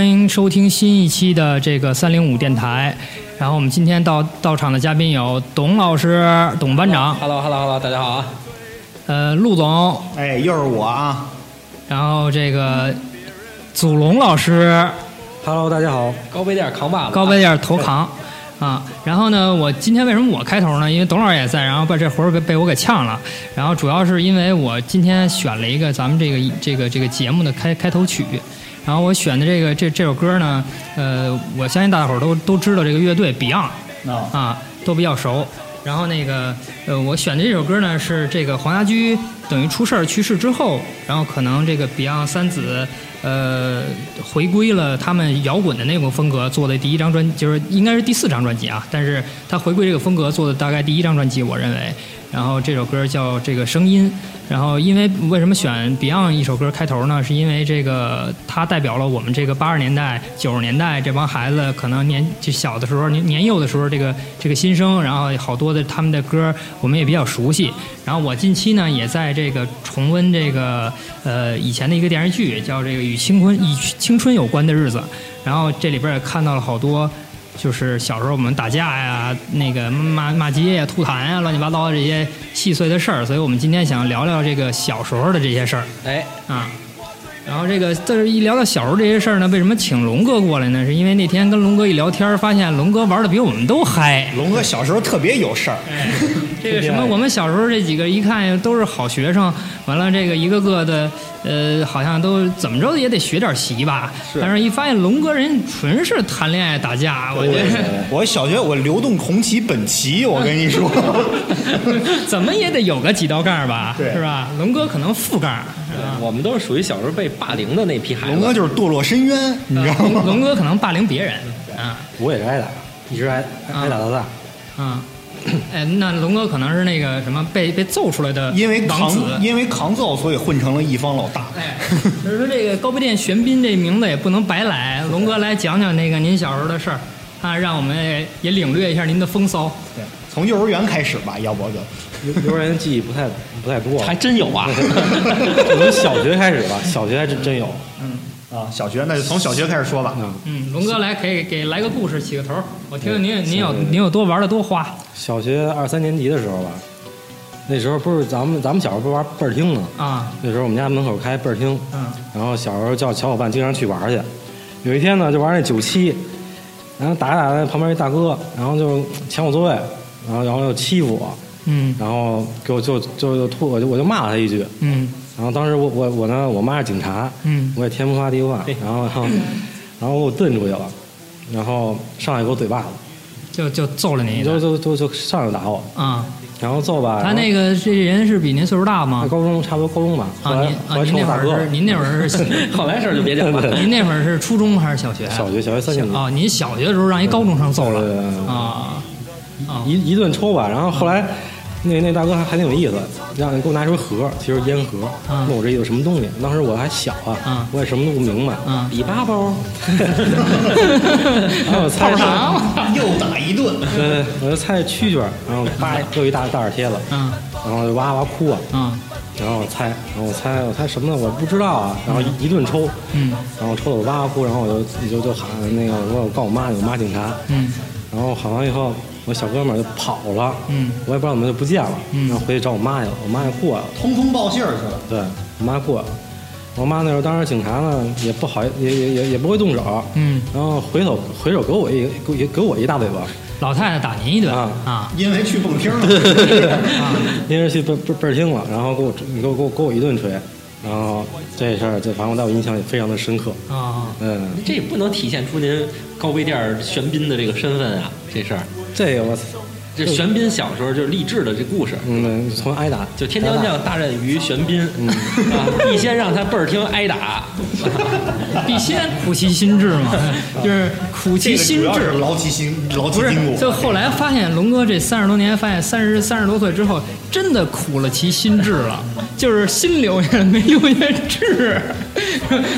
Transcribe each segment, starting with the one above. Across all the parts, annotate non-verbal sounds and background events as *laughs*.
欢迎收听新一期的这个三零五电台。然后我们今天到到场的嘉宾有董老师、董班长，Hello，Hello，Hello，大家好啊！呃，陆总，哎，又是我啊！然后这个祖龙老师，Hello，大家好。高碑店扛把子，高碑店头扛啊。然后呢，我今天为什么我开头呢？因为董老师也在，然后把这活儿被被我给呛了。然后主要是因为我今天选了一个咱们这个这个这个节目的开开头曲。然后我选的这个这这首歌呢，呃，我相信大伙儿都都知道这个乐队 Beyond 啊，都比较熟。然后那个呃，我选的这首歌呢是这个黄家驹等于出事儿去世之后，然后可能这个 Beyond 三子呃回归了他们摇滚的那种风格做的第一张专，就是应该是第四张专辑啊，但是他回归这个风格做的大概第一张专辑，我认为。然后这首歌叫这个声音，然后因为为什么选 Beyond 一首歌开头呢？是因为这个它代表了我们这个八十年代、九十年代这帮孩子可能年就小的时候、年年幼的时候这个这个心声，然后好多的他们的歌我们也比较熟悉。然后我近期呢也在这个重温这个呃以前的一个电视剧，叫这个与青春与青春有关的日子，然后这里边也看到了好多。就是小时候我们打架呀，那个骂骂街呀、吐痰呀，乱七八糟的这些细碎的事儿，所以我们今天想聊聊这个小时候的这些事儿哎，啊。然后这个这一聊到小时候这些事儿呢，为什么请龙哥过来呢？是因为那天跟龙哥一聊天，发现龙哥玩的比我们都嗨。龙哥小时候特别有事儿，哎，这个什么，我们小时候这几个一看都是好学生，完了这个一个个的，呃，好像都怎么着也得学点习吧。但是一发现龙哥人纯是谈恋爱打架，我觉得 *laughs* 我小学我流动红旗本旗，我跟你说，*laughs* 怎么也得有个几道杠吧，是吧？龙哥可能副杠，是吧？我们都是属于小时候被霸凌的那批孩子。龙哥就是堕落深渊，你知道吗？龙哥可能霸凌别人，啊我也是挨打，一直挨挨打到大。啊。哎，那龙哥可能是那个什么被被揍出来的因为扛，因为扛揍，所以混成了一方老大。哎，就是说这个高碑店玄彬这名字也不能白来。龙哥来讲讲那个您小时候的事儿，啊，让我们也领略一下您的风骚。对，从幼儿园开始吧，要不就幼幼儿园记忆不太不太多，还真有啊！*laughs* 从小学开始吧，小学还真真有。啊，小学那就从小学开始说吧。嗯，嗯，龙哥来给给来个故事起个头，我听听您您有您有多玩的多花。小学二三年级的时候吧，那时候不是咱们咱们小时候不是玩倍儿厅吗？啊，那时候我们家门口开倍儿厅，嗯然后小时候叫小伙伴经常去玩去。有一天呢，就玩那九七，然后打着打那旁边一大哥，然后就抢我座位，然后然后又欺负我，嗯然后给我就就就吐，我就我就骂了他一句。嗯然后当时我我我呢，我妈是警察，嗯我也天不怕地不怕，然后然后然后给我蹬出去了，然后上来给我嘴巴子，就就揍了你一顿就就就就上来打我，啊。然后揍吧。他那个这人是比您岁数大吗？高中差不多高中吧，后啊，来您啊，后来您那会儿是。您那会儿是 *laughs* 后来事儿就别讲了。您那会儿是初中还是小学啊？小学小学三年级，哦，您小学的时候让一高中生揍了啊一一顿抽吧，然后后来。那那大哥还还挺有意思，让你给我拿出一盒，其实烟盒，啊问我这有什么东西。当时我还小啊，啊我也什么都不明白。啊！比八包，*laughs* 然后我猜泡糖 *laughs* 又打一顿，对，我就猜蛐蛐儿，然后叭又一大大耳贴子，嗯然后就哇哇哭啊，嗯然后我猜，然后我猜我猜什么呢？我不知道啊，然后一一顿抽，嗯然后抽的我哇哇哭，然后我就就就喊那个我说我告我妈，我妈警察，嗯然后喊完以后，我小哥们儿就跑了，嗯我也不知道怎么就不见了，嗯然后回去找我妈去了，我妈也过来了，通风报信儿去了。对我妈过来了，我妈那时候当时警察呢也不好，也也也也不会动手，嗯，然后回头回手给我一给我给我一大嘴巴，老太太打您一顿啊啊因为去蹦厅了，啊因为去倍倍倍儿听了，然后给我给我给我给我一顿锤，然后这事儿就反正在我印象也非常的深刻，啊！嗯，这也不能体现出您高碑店玄彬的这个身份啊，这事儿。这个我操，这玄彬小时候就是励志的这故事，嗯，从挨打就天将降大任于玄彬，*laughs* 啊，必先让他倍儿听挨打，*laughs* 必先苦其心志嘛，*laughs* 就是苦其心志。劳其心，劳其筋，骨。就后来发现龙哥这三十多年，发现三十三十多岁之后，真的苦了其心志了，就是心留下了，没留下志。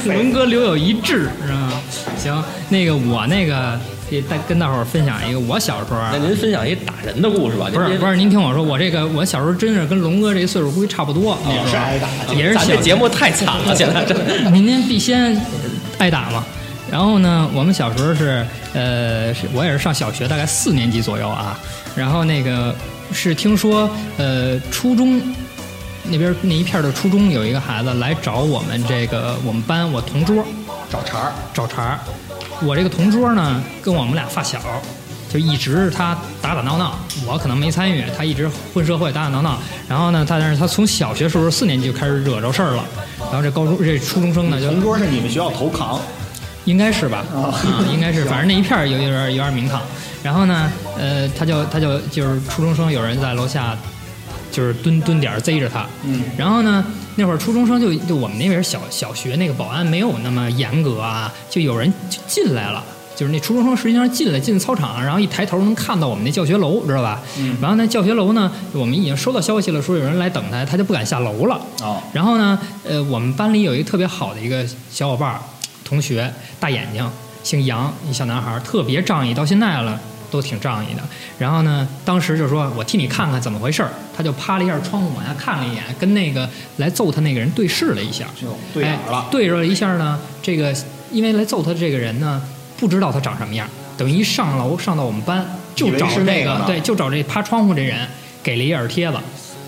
龙哥留有一志，是吧？行，那个我那个给大跟大伙儿分享一个，我小时候啊那，您分享一打人的故事吧？不是不是，您听我说，我这个我小时候真是跟龙哥这岁数估计差不多，那时候是挨打也是小这节目太惨了，*laughs* 现在这明天必先挨打嘛。然后呢，我们小时候是，呃，是我也是上小学，大概四年级左右啊。然后那个是听说，呃，初中那边那一片的初中有一个孩子来找我们这个我们班我同桌找茬儿，找茬儿。我这个同桌呢，跟我们俩发小，就一直他打打闹闹，我可能没参与，他一直混社会打打闹闹。然后呢，他但是他从小学时候四年级就开始惹着事儿了。然后这高中这初中生呢，就同桌是你们学校头扛，应该是吧？啊，应该是，*laughs* 反正那一片儿有有点有点名堂。然后呢，呃，他就他就就是初中生，有人在楼下就是蹲蹲点儿贼着他。嗯。然后呢，那会儿初中生就就我们那边小小学那个保安没有那么严格啊，就有人就进来了。就是那初中生实际上进来进操场，然后一抬头能看到我们那教学楼，知道吧？嗯然后那教学楼呢，我们已经收到消息了，说有人来等他，他就不敢下楼了。哦然后呢，呃，我们班里有一个特别好的一个小伙伴儿，同学，大眼睛，姓杨，一小男孩儿，特别仗义，到现在了都挺仗义的。然后呢，当时就说我替你看看怎么回事儿，他就趴了一下窗户往下看了一眼，跟那个来揍他那个人对视了一下，就对眼了哎对着了一下呢，这个因为来揍他的这个人呢，不知道他长什么样，等于一上楼上到我们班就找这个对，就找这趴窗户这人，给了一耳贴子，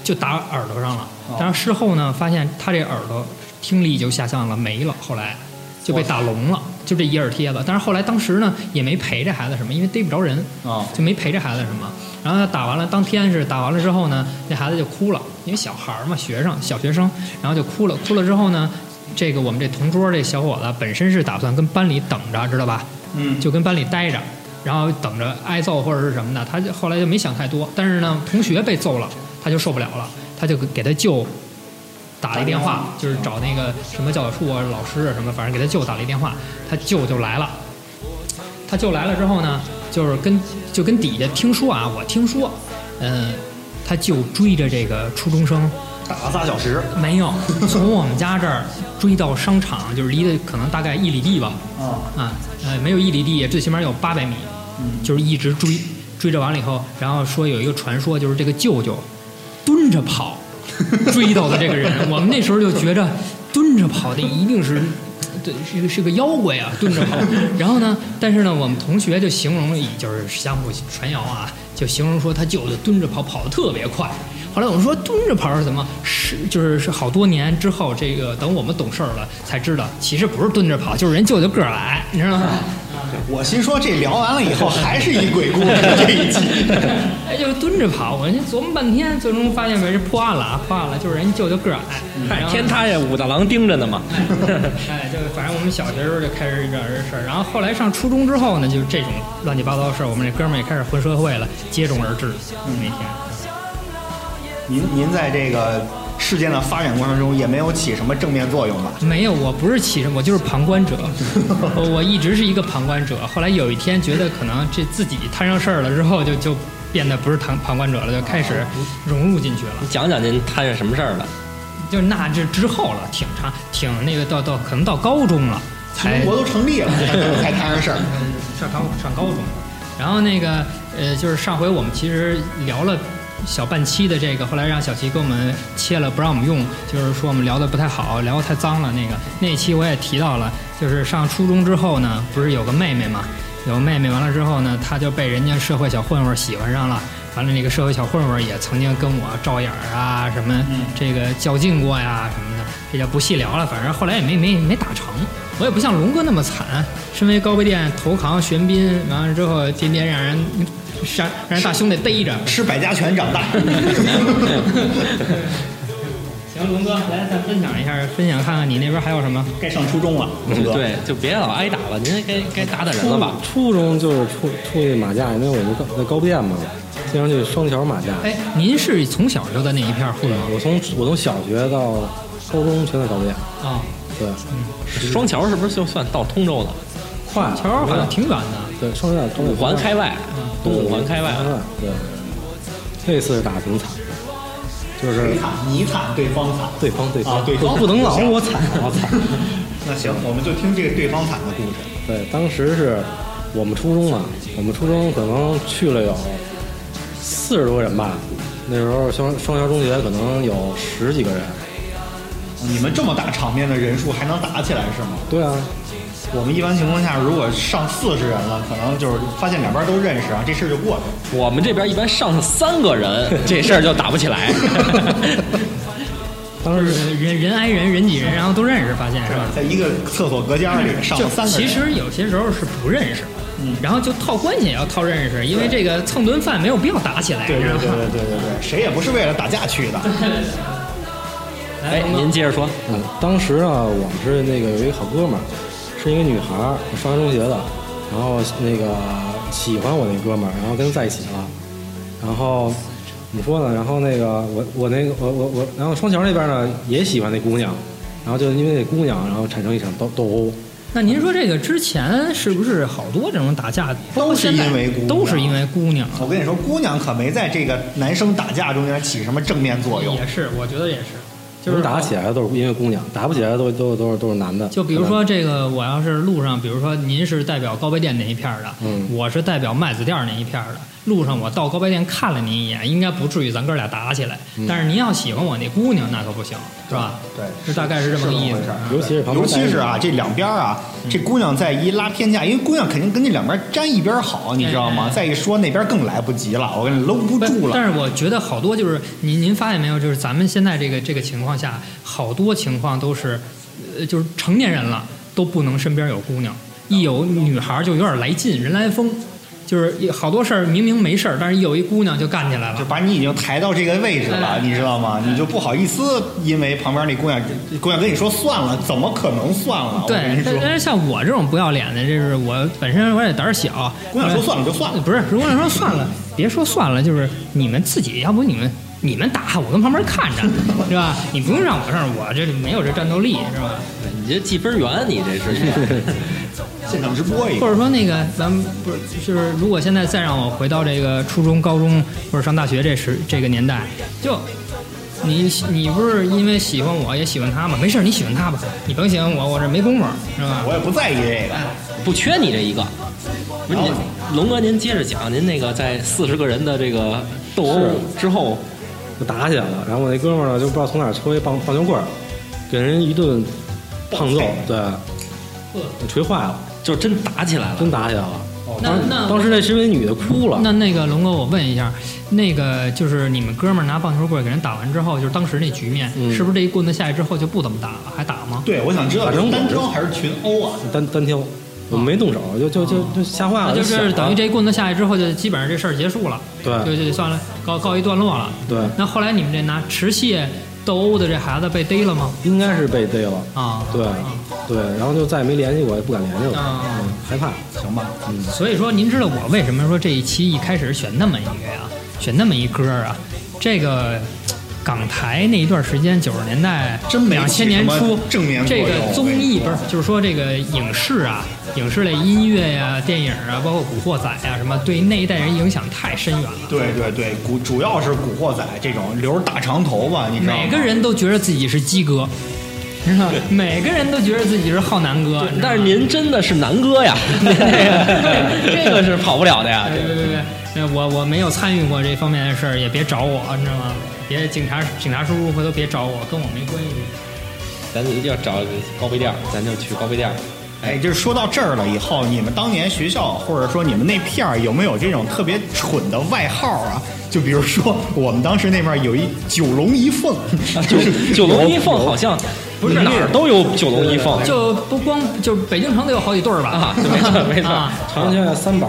就打耳朵上了。哦但是事后呢，发现他这耳朵听力就下降了，没了。后来就被打聋了，就这一耳贴子。但是后来当时呢，也没陪这孩子什么，因为逮不着人，哦就没陪这孩子什么。然后他打完了，当天是打完了之后呢，那孩子就哭了，因为小孩儿嘛，学生小学生，然后就哭了。哭了之后呢，这个我们这同桌这小伙子本身是打算跟班里等着，知道吧？嗯就跟班里待着，然后等着挨揍或者是什么的。他就后来就没想太多，但是呢，同学被揍了，他就受不了了，他就给他舅打了一电话，就是找那个什么教导处啊、老师啊什么，反正给他舅打了一电话，他舅就来了。他舅来了之后呢，就是跟就跟底下听说啊，我听说，嗯、他舅追着这个初中生打了仨小时，没有，从我们家这儿追到商场，就是离的可能大概一里地吧。啊啊，呃，没有一里地，最起码有八百米，就是一直追，追着完了以后，然后说有一个传说，就是这个舅舅蹲着跑，*laughs* 追到的这个人，我们那时候就觉着蹲着跑的一定是。对，是个是个妖怪啊，蹲着跑。*laughs* 然后呢，但是呢，我们同学就形容就是相互传谣啊，就形容说他舅舅蹲着跑，跑得特别快。后来我们说蹲着跑是怎么？是就是是好多年之后，这个等我们懂事儿了才知道，其实不是蹲着跑，就是人舅舅个儿矮，你知道吗？我心说这聊完了以后还是一鬼故事这一集。*laughs* 哎，就是蹲着跑，我琢磨半天，最终发现没是破案了啊，破案了，就是人舅舅个儿矮，天塌下武大郎盯着呢嘛。*laughs* 哎，就反正我们小学时候就开始这这事儿，然后后来上初中之后呢，就这种乱七八糟的事儿，我们这哥们儿也开始混社会了，接踵而至，每天。您您在这个事件的发展过程中也没有起什么正面作用吧？没有，我不是起什么，我就是旁观者，我 *laughs* 我一直是一个旁观者。后来有一天觉得可能这自己摊上事儿了之后就，就变得不是旁旁观者了，就开始融入进去了。你讲讲您摊上什么事儿了？就那这之后了，挺长，挺那个到到可能到高中了才中国都成立了，*laughs* 才摊上事儿。上高上高中，然后那个呃，就是上回我们其实聊了小半期的这个，后来让小齐给我们切了，不让我们用，就是说我们聊的不太好，聊的太脏了。那个那期我也提到了，就是上初中之后呢，不是有个妹妹嘛，有妹妹完了之后呢，她就被人家社会小混混喜欢上了。完了，那个社会小混混也曾经跟我照眼儿啊，什么这个较劲过呀什么的，这就不细聊了。反正后来也没没没打成，我也不像龙哥那么惨，身为高碑店投扛玄彬，完了之后天天让人让让人大兄弟逮着。吃百家拳长大。*laughs* 行，龙哥，来再分享一下，分享看看你那边还有什么？该上初中了，龙哥。对，就别老挨打了，您该该打打人了吧？初中就是出出去马架，因为我们高在高碑店嘛，经常去双桥马架。哎，您是从小就在那一片儿混吗？我从我从小学到高中全在高碑店，啊，对，双桥是不是就算到通州了？快桥好像挺远的。对双桥东五环开外，东五环开外。对，那次是打得挺惨，就是你惨？你惨，对方惨。对方对方啊对方不能老行我惨我惨。*laughs* *laughs* 那行，我们就听这个对方惨的故事。对，当时是我们初中嘛，我们初中可能去了有四十多人吧。那时候双双桥中学可能有十几个人。你们这么大场面的人数还能打起来是吗？对啊，我们一般情况下，如果上四十人了，可能就是发现两边都认识啊，这事儿就过去了。我们这边一般上三个人，*laughs* 这事儿就打不起来。*laughs* 当时人人挨人人挤人，然后都认识，发现是吧？在一个厕所隔间里上了三个人，其实有些时候是不认识，嗯然后就套关系也要套认识，因为这个蹭顿饭没有必要打起来，对对对对对，谁也不是为了打架去的。哎，您接着说。嗯，当时呢，我们是那个有一个好哥们儿，是一个女孩儿，上完中学的，然后那个喜欢我那哥们儿，然后跟他在一起了，然后怎么说呢？然后那个我我那个我我我，然后双桥那边呢也喜欢那姑娘，然后就因为那姑娘，然后产生一场斗斗殴。那您说这个之前是不是好多这种打架都是因为姑娘都是因为姑娘？我跟你说，姑娘可没在这个男生打架中间起什么正面作用。也是，我觉得也是，就就是是打起来的都是因为姑娘，打不起来的都都都是都是男的。就比如说这个，我要是路上，比如说您是代表高碑店那一片儿的，嗯我是代表麦子店儿那一片儿的。路上我到高碑店看了您一眼，应该不至于咱哥俩打起来。但是您要喜欢我那姑娘，那可不行，是吧？对这大概是这么个意思。尤其是尤其是啊，这两边啊，这姑娘再一拉偏架，因为姑娘肯定跟这两边沾一边好，你知道吗哎哎？再一说那边更来不及了，我跟你搂不不住了。但是我觉得好多就是您您发现没有，就是咱们现在这个这个情况下，好多情况都是，呃，就是成年人了都不能身边有姑娘，一有女孩就有点来劲，人来疯，就是一好多事儿明明没事儿，但是一有一姑娘就干起来了。就把你已经抬到这个位置了哎，你知道吗？你就不好意思，因为旁边那姑娘，姑娘跟你说算了，怎么可能算了？对但但是像我这种不要脸的，这是我本身我也胆儿小。姑娘说算了就算了。不是，如果说算了，别说算了，就是你们自己，要不你们你们打，我跟旁边看着，*laughs* 是吧？你不用让我上，我这没有这战斗力，是吧？你这计分员，你这是 *laughs* 现场直播一个，或者说那个，咱们不是就是，如果现在再让我回到这个初中、高中或者上大学这时这个年代，就你你不是因为喜欢我也喜欢他吗？没事，你喜欢他吧，你甭喜欢我，我这没工夫，是吧？我也不在意这个。不缺你这一个。不是您，龙哥，您接着讲，您那个在四十个人的这个斗殴之后，就打起来了。然后我那哥们儿呢，就不知道从哪儿抽一棒棒球棍儿，给人一顿胖揍，对，给锤坏了，就真打起来了。真打起来了。那那当时那是那女的哭了，那那个龙哥，我问一下，那个就是你们哥们儿拿棒球棍儿给人打完之后，就是当时那局面，嗯是不是这一棍子下去之后就不怎么打了，还打吗？对，我想知道反正我单挑还是群殴啊？单单挑，我们没动手，就就就就吓坏了，那就是等于这一棍子下去之后，就基本上这事儿结束了，对就就算了，告告一段落了。对，那后来你们这拿持械斗殴的这孩子被逮了吗？应该是被逮了，啊，对啊对，然后就再也没联系过，也不敢联系了，害怕。行吧，所以说，您知道我为什么说这一期一开始选那么一个呀，选那么一歌啊？这个港台那一段时间，九十年代、真没两千年初，正面这个综艺不是，就是说这个影视啊，影视类音乐呀、电影啊，包括《古惑仔》啊，什么，对那一代人影响太深远了。对对对，古主要是古惑仔这种留着大长头发，你知道吗？每个人都觉得自己是鸡哥，知道吗？每个人都觉得自己是浩南哥，但是您真的是南哥呀，*laughs* 这个这个是跑不了的呀。别别别我我没有参与过这方面的事儿，也别找我，你知道吗？别警察警察叔叔回头别找我，跟我没关系。咱要找高碑店儿，咱就去高碑店儿。哎，就是说到这儿了以后，你们当年学校或者说你们那片儿有没有这种特别蠢的外号啊？就比如说我们当时那边有一九龙一凤，*laughs* 就是九龙一凤好像不不是哪儿都有九龙一凤就不光就北京城得有好几对儿吧？啊，没错 *laughs* 没错啊，常见的三宝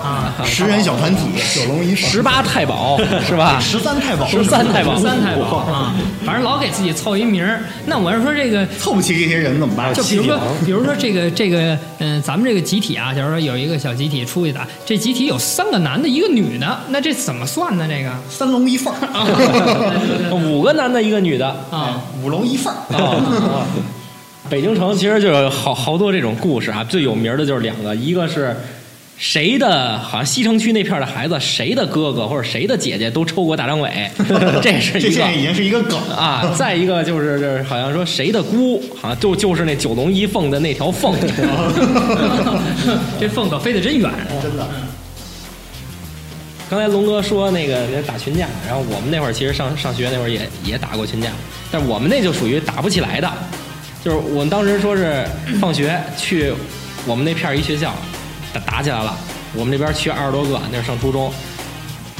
啊，啊，十人小团体，九龙一凤，十八太保是吧？十三太保，十三太保，十三太保啊，反正老给自己凑一名儿。那我要说这个凑不齐这些人怎么办？就比如说，比如说这个这个，嗯、咱们这个集体啊，假如说有一个小集体出去打，这集体有三个男的，一个女的，那这怎么算呢？这个三龙一凤儿，*laughs* 五个男的，一个女的。啊，五龙一凤儿。啊，北京城其实就有好好多这种故事啊，最有名的就是两个，一个是谁的，好像西城区那片的孩子，谁的哥哥或者谁的姐姐都抽过大张伟，*laughs* 这是一个这现在已经是一个梗啊。再一个就是就是好像说谁的姑，好像就就是那九龙一凤的那条凤，*laughs* 这凤可飞得真远。真的。刚才龙哥说那个那打群架，然后我们那会儿其实上上学那会儿也也打过群架，但我们那就属于打不起来的，就是我们当时说是放学去我们那片儿一学校打打起来了，我们那边去二十多个，那是上初中，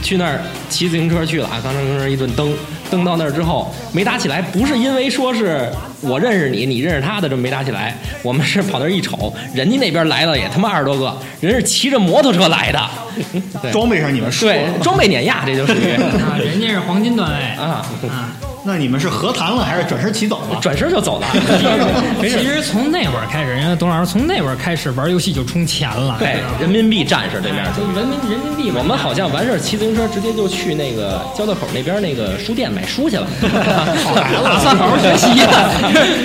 去那儿骑自行车去了啊，刚才跟那儿一顿蹬，蹬到那儿之后没打起来，不是因为说是我认识你，你认识他的这么没打起来，我们是跑那儿一瞅，人家那边来了也他妈二十多个，人是骑着摩托车来的，*laughs* 对。装备上你们说对，装备碾压，这就属于 *laughs* 啊，人家是黄金段位啊，啊。那你们是和谈了还是转身骑走了？*laughs* 转身就走了。*laughs* 其实从那会儿开始，人家董老师从那会儿开始玩游戏就充钱了，对，人民币战士这边。就人民人民币嘛。我们好像完事儿骑自行车直接就去那个交道口那边那个书店买书去了。*laughs* 好孩子，打算好好学习呀。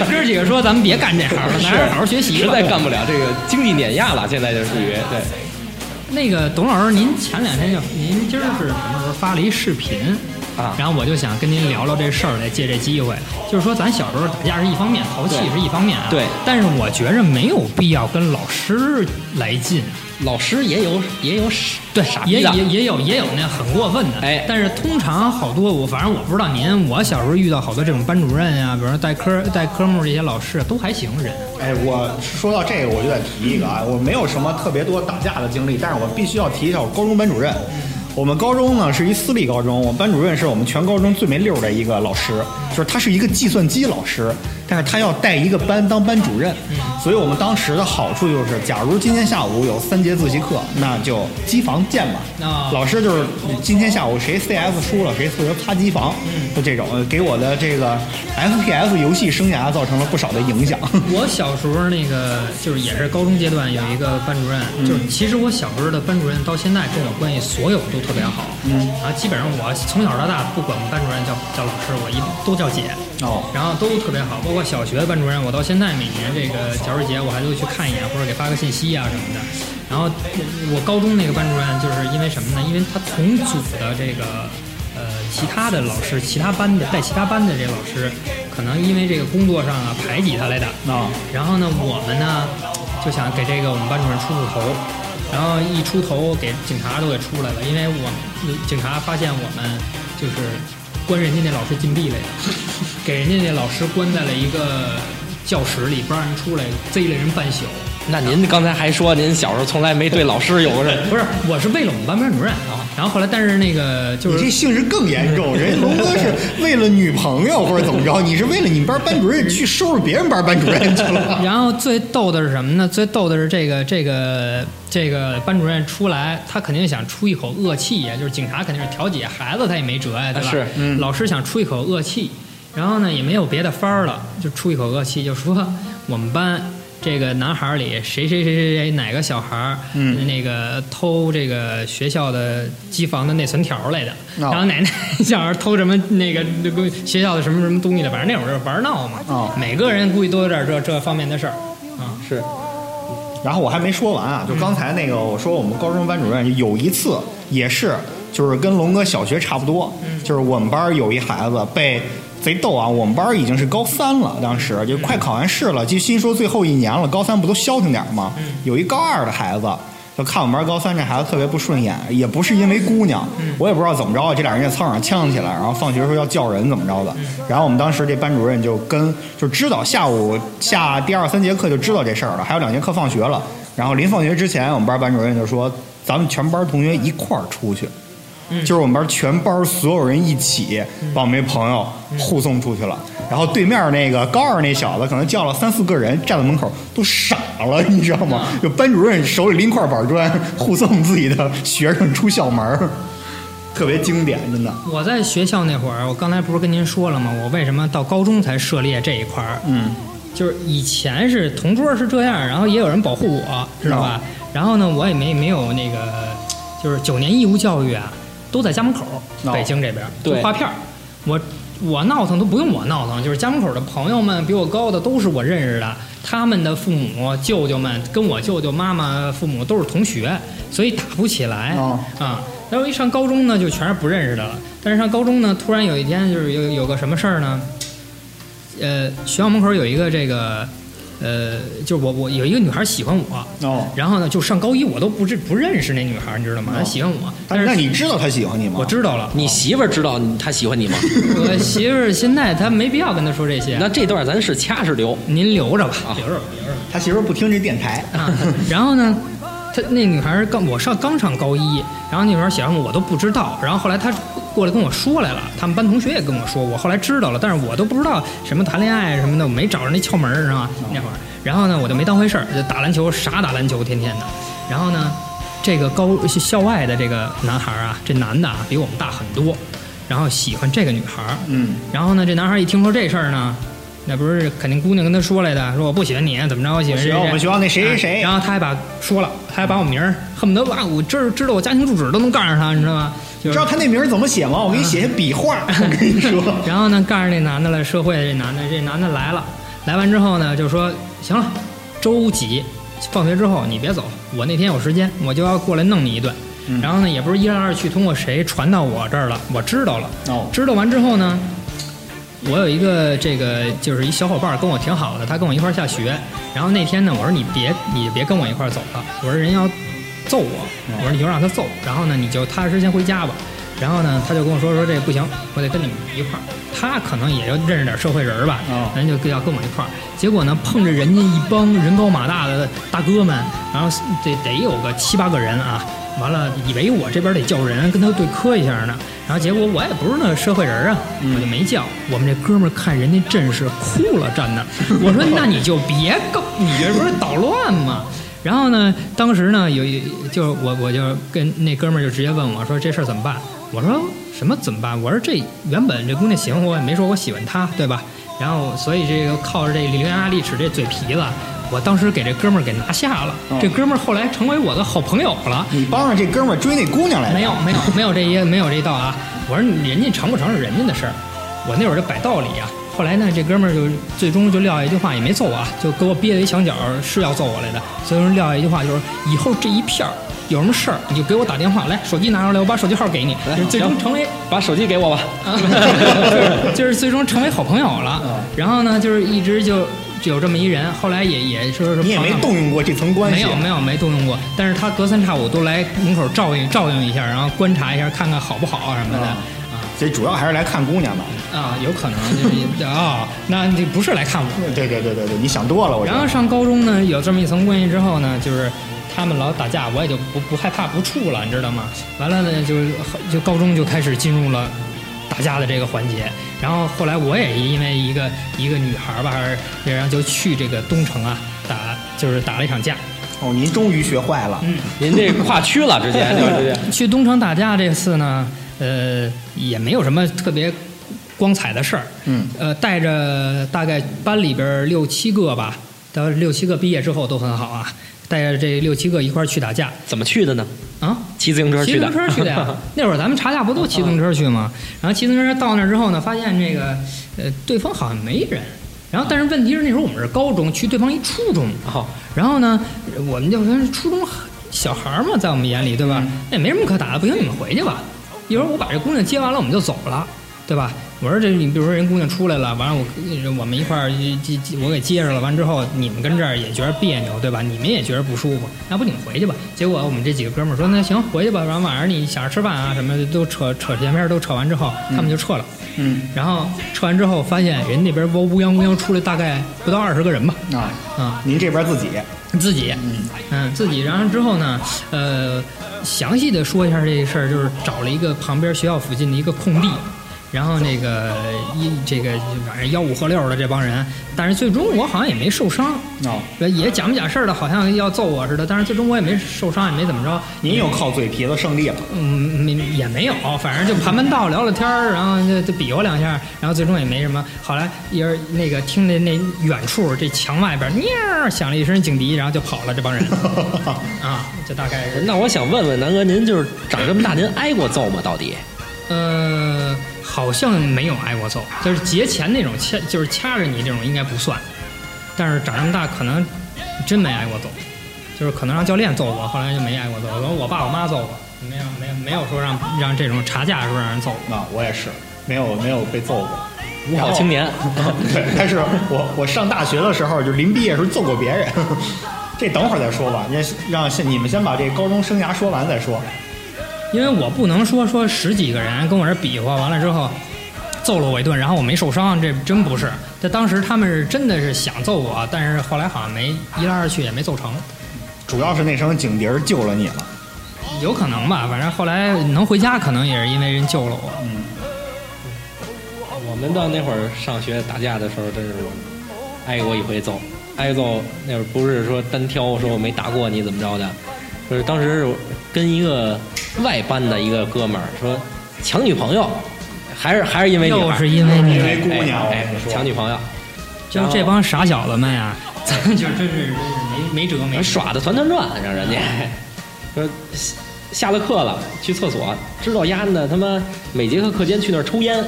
哥几个说咱们别干这行了，咱好好学习吧。实在干不了这个经济碾压了，现在就属于对。那个董老师，您前两天就您今儿是什么时候发了一视频啊。然后我就想跟您聊聊这事儿，来借这机会，就是说咱小时候打架是一方面，淘气是一方面啊，对。但是我觉着没有必要跟老师来劲，老师也有也有对，也傻逼的。也也有也有那很过分的，哎。但是通常好多我反正我不知道您，我小时候遇到好多这种班主任呀、比如说带科带科目这些老师都还行人，哎，我说到这个，我就得提一个啊，我没有什么特别多打架的经历，但是我必须要提一下我高中班主任。我们高中呢是一私立高中，我们班主任是我们全高中最没溜的一个老师，就是他是一个计算机老师，但是他要带一个班当班主任，所以我们当时的好处就是，假如今天下午有三节自习课，那就机房见吧。啊。老师就是今天下午谁 CS 输了，谁负责擦机房，就这种，给我的这个 FPS 游戏生涯造成了不少的影响。*laughs* 我小时候那个就是也是高中阶段有一个班主任，就是其实我小时候的班主任到现在跟我关系所有都特别好，嗯，啊，基本上我从小到大不管班主任叫叫老师，我一都叫姐，哦。然后都特别好，包括小学的班主任，我到现在每年这个教师节我还都去看一眼或者给发个信息啊什么的。然后我高中那个班主任就是因为什么呢？因为他同组的这个呃其他的老师，其他班的带其他班的这个老师，可能因为这个工作上啊排挤他来的。啊然后呢，我们呢就想给这个我们班主任出出头，然后一出头给警察都给出来了，因为我警察发现我们就是关人家那老师禁闭了呀，给人家那老师关在了一个教室里，不让人出来，贼了人半宿。那您刚才还说您小时候从来没对老师有过这，不是，我是为了我们班班主任啊。然后后来，但是那个就是你这性质更严重，人家龙哥是为了女朋友或者怎么着，你是为了你们班班主任去收拾别人班班主任去了。*laughs* 然后最逗的是什么呢？最逗的是这个这个这个班主任出来，他肯定想出一口恶气呀，就是警察肯定是调解孩子，他也没辙呀，对吧？是嗯老师想出一口恶气，然后呢也没有别的法儿了，就出一口恶气，就说我们班。这个男孩儿里谁谁谁谁谁哪个小孩儿，嗯。那个偷这个学校的机房的内存条来的，哦然后奶奶小孩儿偷什么那个那个学校的什么什么东西的，反正那会儿就是玩闹嘛，哦。每个人估计都有点这这方面的事儿。啊。是。然后我还没说完啊，就刚才那个我说我们高中班主任有一次也是，就是跟龙哥小学差不多，就是我们班有一孩子被贼逗啊，我们班已经是高三了，当时就快考完试了，就心说最后一年了，高三不都消停点吗？有一高二的孩子。就看我们班高三这孩子特别不顺眼，也不是因为姑娘，我也不知道怎么着，这俩人在操场上呛起来，然后放学时候要叫人怎么着的。然后我们当时这班主任就跟就知道下午下第二三节课就知道这事儿了，还有两节课放学了。然后临放学之前，我们班班主任就说：“咱们全班同学一块儿出去。”就是我们班全班所有人一起把我们那朋友护送出去了。然后对面那个高二那小子可能叫了三四个人站在门口都傻了，*laughs* 你知道吗？就班主任手里拎块板砖护送自己的学生出校门，*laughs* 特别经典，真的。我在学校那会儿，我刚才不是跟您说了吗？我为什么到高中才涉猎这一块儿？嗯，就是以前是同桌是这样，然后也有人保护我，知道吧？然后呢，我也没没有那个，就是九年义务教育啊，都在家门口，哦北京这边就对划片儿。我我闹腾都不用我闹腾，就是家门口的朋友们比我高的都是我认识的，他们的父母舅舅们跟我舅舅妈妈父母都是同学，所以打不起来哦啊。然后一上高中呢，就全是不认识的了。但是上高中呢，突然有一天就是有有个什么事儿呢？呃，学校门口有一个这个，呃，就是我我有一个女孩喜欢我，哦，然后呢，就上高一我都不认不认识那女孩，你知道吗？她喜欢我，但但是那你知道她喜欢你吗？我知道了，你媳妇儿知道她喜欢你吗？*laughs* 我媳妇儿现在她没必要跟她说这些，那这段咱是掐是留？您留着吧，留着吧，留着吧。他媳妇儿不听这电台。啊，然后呢，她那女孩刚我上刚上高一，然后那女孩儿喜欢我，我都不知道。然后后来她过来跟我说来了，他们班同学也跟我说，我后来知道了，但是我都不知道什么谈恋爱什么的，我没找着那窍门儿，知道吗？那会儿，然后呢，我就没当回事儿，就打篮球，傻打篮球，天天的。然后呢，这个高校外的这个男孩儿啊，这男的啊比我们大很多，然后喜欢这个女孩儿，嗯，然后呢，这男孩一听说这事儿呢，那不是肯定姑娘跟他说来的，说我不喜欢你，怎么着？我喜欢谁谁谁喜欢我们学校那谁谁谁哎然后他还把说了，他还把我名儿恨不得把我知知道我家庭住址都能告诉他，你知道吗？就是知道他那名儿怎么写吗？我给你写下笔画。我跟你说，*laughs* 然后呢，告诉那男的了，社会的这男的，这男的来了，来完之后呢，就说行了，周几放学之后你别走，我那天有时间，我就要过来弄你一顿。嗯然后呢，也不是一来二去，通过谁传到我这儿了，我知道了。哦知道完之后呢，我有一个这个就是一小伙伴跟我挺好的，他跟我一块儿下学。然后那天呢，我说你别你别跟我一块儿走了，我说人要揍我，我说你就让他揍，然后呢你就踏实先回家吧。然后呢，他就跟我说说这不行，我得跟你们一块儿。他可能也就认识点社会人儿吧，人就要跟我一块儿。结果呢，碰着人家一帮人高马大的大哥们，然后得得有个七八个人啊。完了，以为我这边得叫人跟他对磕一下呢，然后结果我也不是那社会人啊，我就没叫。我们这哥们儿看人家阵势哭了，站那儿。我说那你就别告，你这不是捣乱吗？然后呢，当时呢有一就我我就跟那哥们儿就直接问我说这事儿怎么办？我说什么怎么办？我说这原本这姑娘喜欢我，也没说我喜欢她，对吧？然后所以这个靠着这伶牙俐齿这嘴皮子，我当时给这哥们儿给拿下了。哦这哥们儿后来成为我的好朋友了。你帮着这哥们儿追那姑娘来了？没有没有 *laughs* 没有这一没有这一道啊！我说人家成不成是人家的事儿，我那会儿就摆道理啊。后来呢，这哥们儿就最终就撂下一句话，也没揍我啊，就给我憋在一墙角，是要揍我来的。最终撂下一句话，就是以后这一片儿有什么事儿，你就给我打电话，来手机拿出来，我把手机号给你。来就是最终成为把手机给我吧。啊，*laughs* 就是最终成为好朋友了。*laughs* 然后呢，就是一直就就有这么一人，后来也也说是你也没动用过这层关系。没有没有没动用过，但是他隔三差五都来门口照应照应一下，然后观察一下，看看好不好什么的。啊所以主要还是来看姑娘的。啊，有可能就是啊、*laughs* 那你不是来看我。对对对对对，你想多了，我。然后上高中呢，有这么一层关系之后呢，就是他们老打架，我也就不不害怕不处了，你知道吗？完了呢，就是就高中就开始进入了打架的这个环节。然后后来我也因为一个一个女孩吧，还是然后就去这个东城啊打，就是打了一场架。哦，您终于学坏了。嗯您这跨区了，直接 *laughs* 就。去东城打架这次呢，呃，也没有什么特别光彩的事儿。嗯，呃，带着大概班里边儿六七个吧，到六七个毕业之后都很好啊，带着这六七个一块儿去打架怎么去的呢？啊。骑自行车去的。骑自行车去的呀，*laughs* 那会儿咱们查价不都骑自行车去吗？然后骑自行车到那儿之后呢，发现这个呃对方好像没人，然后但是问题是那时候我们是高中，去对方一初中，哦，然后呢，我们就跟初中小孩儿嘛，在我们眼里，对吧？那也没什么可打的，不行，你们回去吧。一会儿我把这姑娘接完了，我们就走了。对吧？我说这你比如说人姑娘出来了，完了我我们一块儿接接我给接着了，完之后你们跟这儿也觉得别扭，对吧？你们也觉得不舒服，要不你们回去吧。结果我们这几个哥们儿说那行回去吧，然后晚上你想着吃饭啊什么的都扯扯前面都扯完之后，他们就撤了。嗯然后撤完之后发现人那边乌乌泱乌泱出来大概不到二十个人吧，啊，啊、您这边自己自己，嗯，自己，然后之后呢，呃，详细的说一下这个事儿，就是找了一个旁边学校附近的一个空地，然后那个一这个反正吆五喝六的这帮人，但是最终我好像也没受伤，哦，呃也假模假式的，好像要揍我似的，但是最终我也没受伤，也没怎么着，您又靠嘴皮子胜利了。嗯，没也没有，反正就盘盘道聊聊天儿，然后就就比划两下，然后最终也没什么。后来也是那个听着那远处这墙外边儿喵响了一声警笛，然后就跑了这帮人 *laughs* 啊，就大概是那我想问问南哥，您就是长这么大，您挨过揍吗？到底？呃，好像没有挨过揍，就是节前那种掐，就是掐着你这种应该不算，但是长这么大可能真没挨过揍，就是可能让教练揍过，后来就没挨过揍，可能我爸我妈揍过，没有没有没有说让让这种查架的时候让人揍过。啊，我也是，没有没有被揍过。五好青年，*laughs* 对，但是我我上大学的时候，就临毕业时候揍过别人，*laughs* 这等会儿再说吧。你先让先你们先把这高中生涯说完再说。因为我不能说说十几个人跟我这比划完了之后，揍了我一顿，然后我没受伤，这真不是。这当时他们是真的是想揍我，但是后来好像没 *laughs* 一来二去也没揍成，主要是那声警笛儿救了你了。有可能吧。反正后来能回家，可能也是因为人救了我。嗯我们到那会儿上学打架的时候，真是挨过一回揍，挨揍那会儿不是说单挑说我没打过你怎么着的，就是当时跟一个外班的一个哥们儿说抢女朋友，还是还是因为女孩又是因为你因为姑娘。我哎说抢女朋友，就这帮傻小子们呀，咱 *laughs* 就真是真是没没辙没辙。耍的团团转，让人家 *laughs* 说下下了课了去厕所，知道丫的他妈每节课课间去那儿抽烟，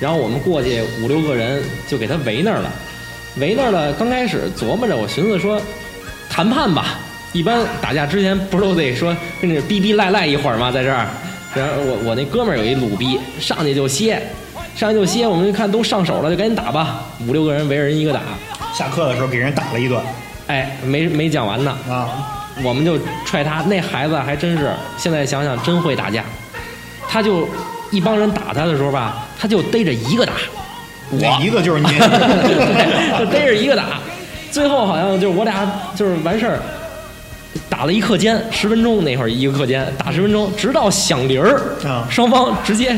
然后我们过去五六个人就给他围那儿了，围那儿了。刚开始琢磨着，我寻思说谈判吧，一般打架之前不是都得说跟着逼逼赖赖一会儿吗？在这儿，然后我我那哥们儿有一鲁逼，上去就歇，上去就歇，我们一看都上手了，就赶紧打吧，五六个人围着人一个打，下课的时候给人打了一顿哎，没没讲完呢。啊，我们就踹他，那孩子还真是，现在想想真会打架。他就一帮人打他的时候吧，他就逮着一个打，我一个就是你？*laughs* 就逮着一个打。最后好像就是我俩就是完事儿，打了一课间，十分钟那会儿一个课间打十分钟，直到响铃儿啊，双方直接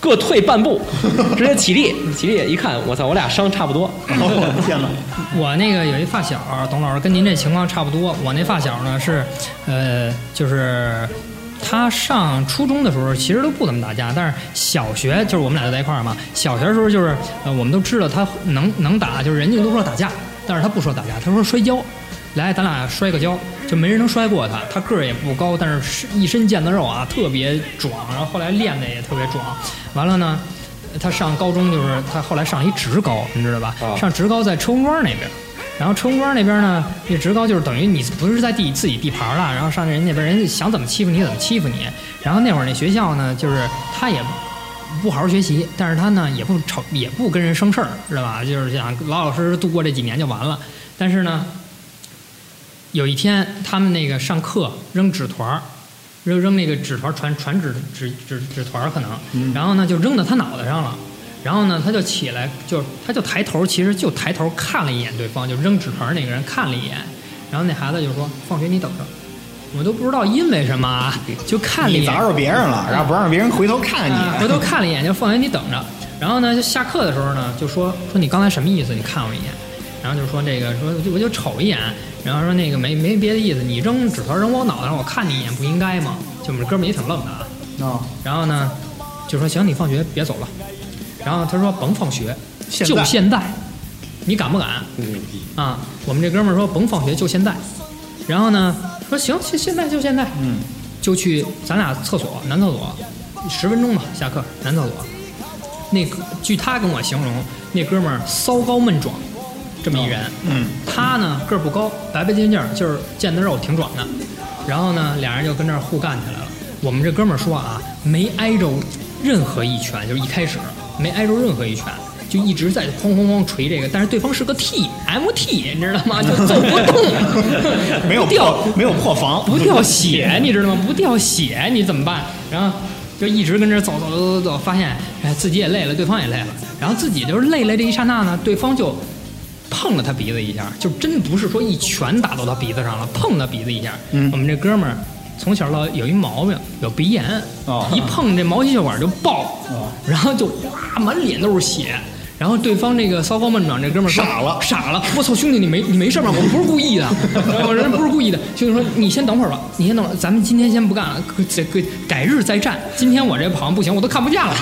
各退半步，*laughs* 直接起立，起立一看，我操，我俩伤差不多。我的天哪！*laughs* 我那个有一发小，董老师跟您这情况差不多。我那发小呢是，呃，就是他上初中的时候其实都不怎么打架，但是小学就是我们俩就在一块儿嘛。小学的时候就是，呃，我们都知道他能能打，就是人家都说打架，但是他不说打架，他说摔跤。来，咱俩摔个跤，就没人能摔过他。他个儿也不高，但是是一身腱子肉啊，特别壮。然后后来练的也特别壮。完了呢，他上高中就是他后来上一职高，你知道吧？啊上职高在车公庄那边。然后车公庄那边呢，那职高就是等于你不是在地自己地盘了，然后上人家那边人家想怎么欺负你怎么欺负你。然后那会儿那学校呢，就是他也不好好学习，但是他呢也不吵也不跟人生事儿，知道吧？就是想老老实实度过这几年就完了。但是呢，有一天他们那个上课扔纸团儿，扔扔那个纸团儿传传纸纸纸纸团儿可能，然后呢就扔到他脑袋上了。然后呢，他就起来，就他就抬头，其实就抬头看了一眼对方，就扔纸团儿那个人看了一眼。然后那孩子就说：“放学你等着。”我都不知道因为什么啊，就看了一眼。你砸着别人了，然后不让别人回头看啊，你。回头看了一眼，就放学你等着。然后呢，就下课的时候呢，就说说你刚才什么意思？你看我一眼，然后就说这个说我就瞅一眼，然后说那个没没别的意思，你扔纸团扔我脑袋上，我看你一眼不应该吗？就我们哥们也挺愣的啊。啊，然后呢，就说行，你放学别走了。然后他说甭放学，现就现在，你敢不敢？嗯啊，我们这哥们说甭放学，就现在。然后呢，说行，现现在就现在，嗯，就去咱俩厕所男厕所，十分钟吧，下课男厕所。那个据他跟我形容，那哥们儿骚高闷壮，这么一人。嗯，他呢个儿不高，白白净净，就是腱子肉挺壮的。然后呢，俩人就跟这儿互干起来了。我们这哥们儿说啊，没挨着任何一拳，就是一开始没挨着任何一拳。就一直在哐哐哐捶这个，但是对方是个 T M T，你知道吗？就揍不动，没有掉没有破防，不掉血，你知道吗？不掉血，你怎么办？然后就一直跟这走走走走走，发现哎自己也累了，对方也累了，然后自己就是累了这一刹那呢，对方就碰了他鼻子一下，就真不是说一拳打到他鼻子上了，碰他鼻子一下。嗯我们这哥们儿从小老有一毛病，有鼻炎，哦一碰这毛细血管就爆，然后就哗满脸都是血。然后对方这个骚方闷长这哥们儿傻了傻了！我操，兄弟，你没你没事吧？我不是故意的，*laughs* 我人不是故意的。兄弟说，你先等会儿吧，你先等会儿，咱们今天先不干了，这个改日再战。今天我这好像不行，我都看不见了，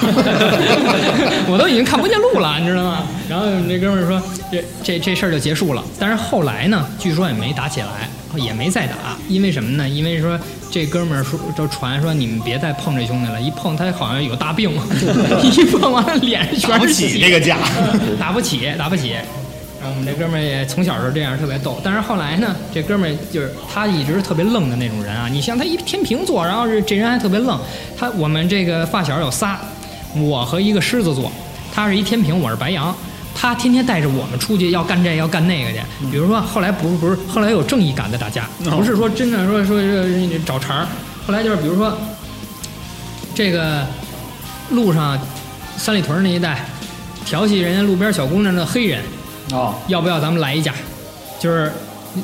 我都已经看不见路了，你知道吗？然后那哥们儿说，这这这事儿就结束了。但是后来呢，据说也没打起来，也没再打，因为什么呢？因为说这哥们儿说就传说你们别再碰这兄弟了，一碰他好像有大病，*laughs* 一碰完了脸上全是血起这个架。打不起，打不起。然后我们这哥们儿也从小就这样，特别逗。但是后来呢，这哥们儿就是他一直是特别愣的那种人啊。你像他一天平座，然后是这人还特别愣。他我们这个发小有仨，我和一个狮子座，他是一天平，我是白羊。他天天带着我们出去要干这要干那个去，比如说后来不是不是后来有正义感的打架，不是说真的说说说找茬儿，后来就是比如说这个路上三里屯那一带调戏人家路边小姑娘的黑人，哦，要不要咱们来一架？就是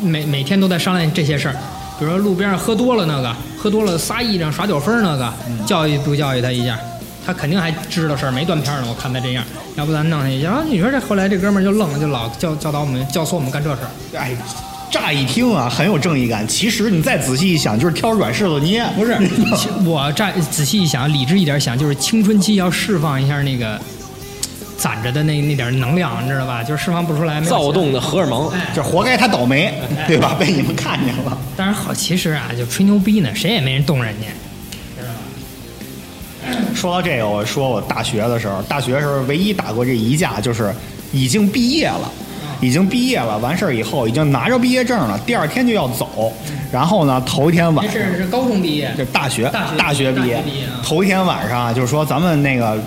每每天都在商量这些事儿，比如说路边上喝多了那个，喝多了撒癔症耍酒疯那个，教育不教育他一下？他肯定还知道事儿，没断片呢。我看他这样，要不咱弄他一下？啊，你说这后来这哥们儿就愣了，就老教教导我们，教唆我们干这事儿。哎，乍一听啊很有正义感，其实你再仔细一想，就是挑软柿子捏。不是，我乍仔细一想，理智一点想，就是青春期要释放一下那个攒着的那那点能量，你知道吧？就是释放不出来，躁动的荷尔蒙。哎这活该他倒霉，对吧？被你们看见了。但是好，其实啊，就吹牛逼呢，谁也没人动人家。说到这个，我说我大学的时候，大学的时候唯一打过这一架，就是已经毕业了，已经毕业了，完事儿以后已经拿着毕业证了，第二天就要走，然后呢，头一天晚没事，是高中毕业，就大学大学毕业。头一天晚上啊就是说咱们那个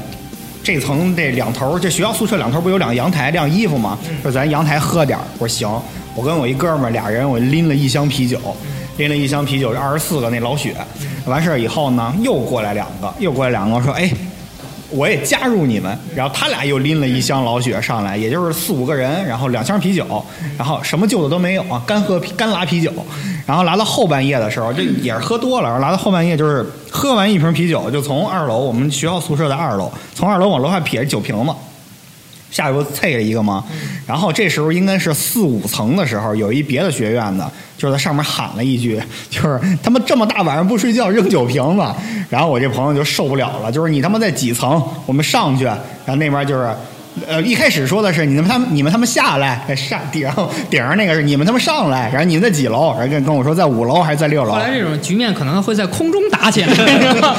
这层这两头，这学校宿舍两头不有两个阳台晾衣服吗？说咱阳台喝点儿我说行，我跟我一哥们儿俩人，我拎了一箱啤酒，拎了一箱啤酒，二十四个那老雪，完事儿以后呢，又过来两个，又过来两个说哎。我也加入你们，然后他俩又拎了一箱老雪上来，也就是四五个人，然后两箱啤酒，然后什么旧的都没有啊，干喝干拉啤酒，然后来到后半夜的时候，这也是喝多了，然后来到后半夜就是喝完一瓶啤酒，就从二楼我们学校宿舍的二楼，从二楼往楼下撇着酒瓶子，下边不啐了一个吗？然后这时候应该是四五层的时候，有一别的学院的，就在上面喊了一句，*laughs* 就是他们这么大晚上不睡觉扔酒瓶子。然后我这朋友就受不了了，就是你他妈在几层？我们上去，然后那边就是。呃，一开始说的是你们他们你们他们下来哎上顶，顶上那个是你们他们上来，然后你们在几楼？然后跟跟我说在五楼还是在六楼？后来这种局面可能会在空中打起来。*laughs*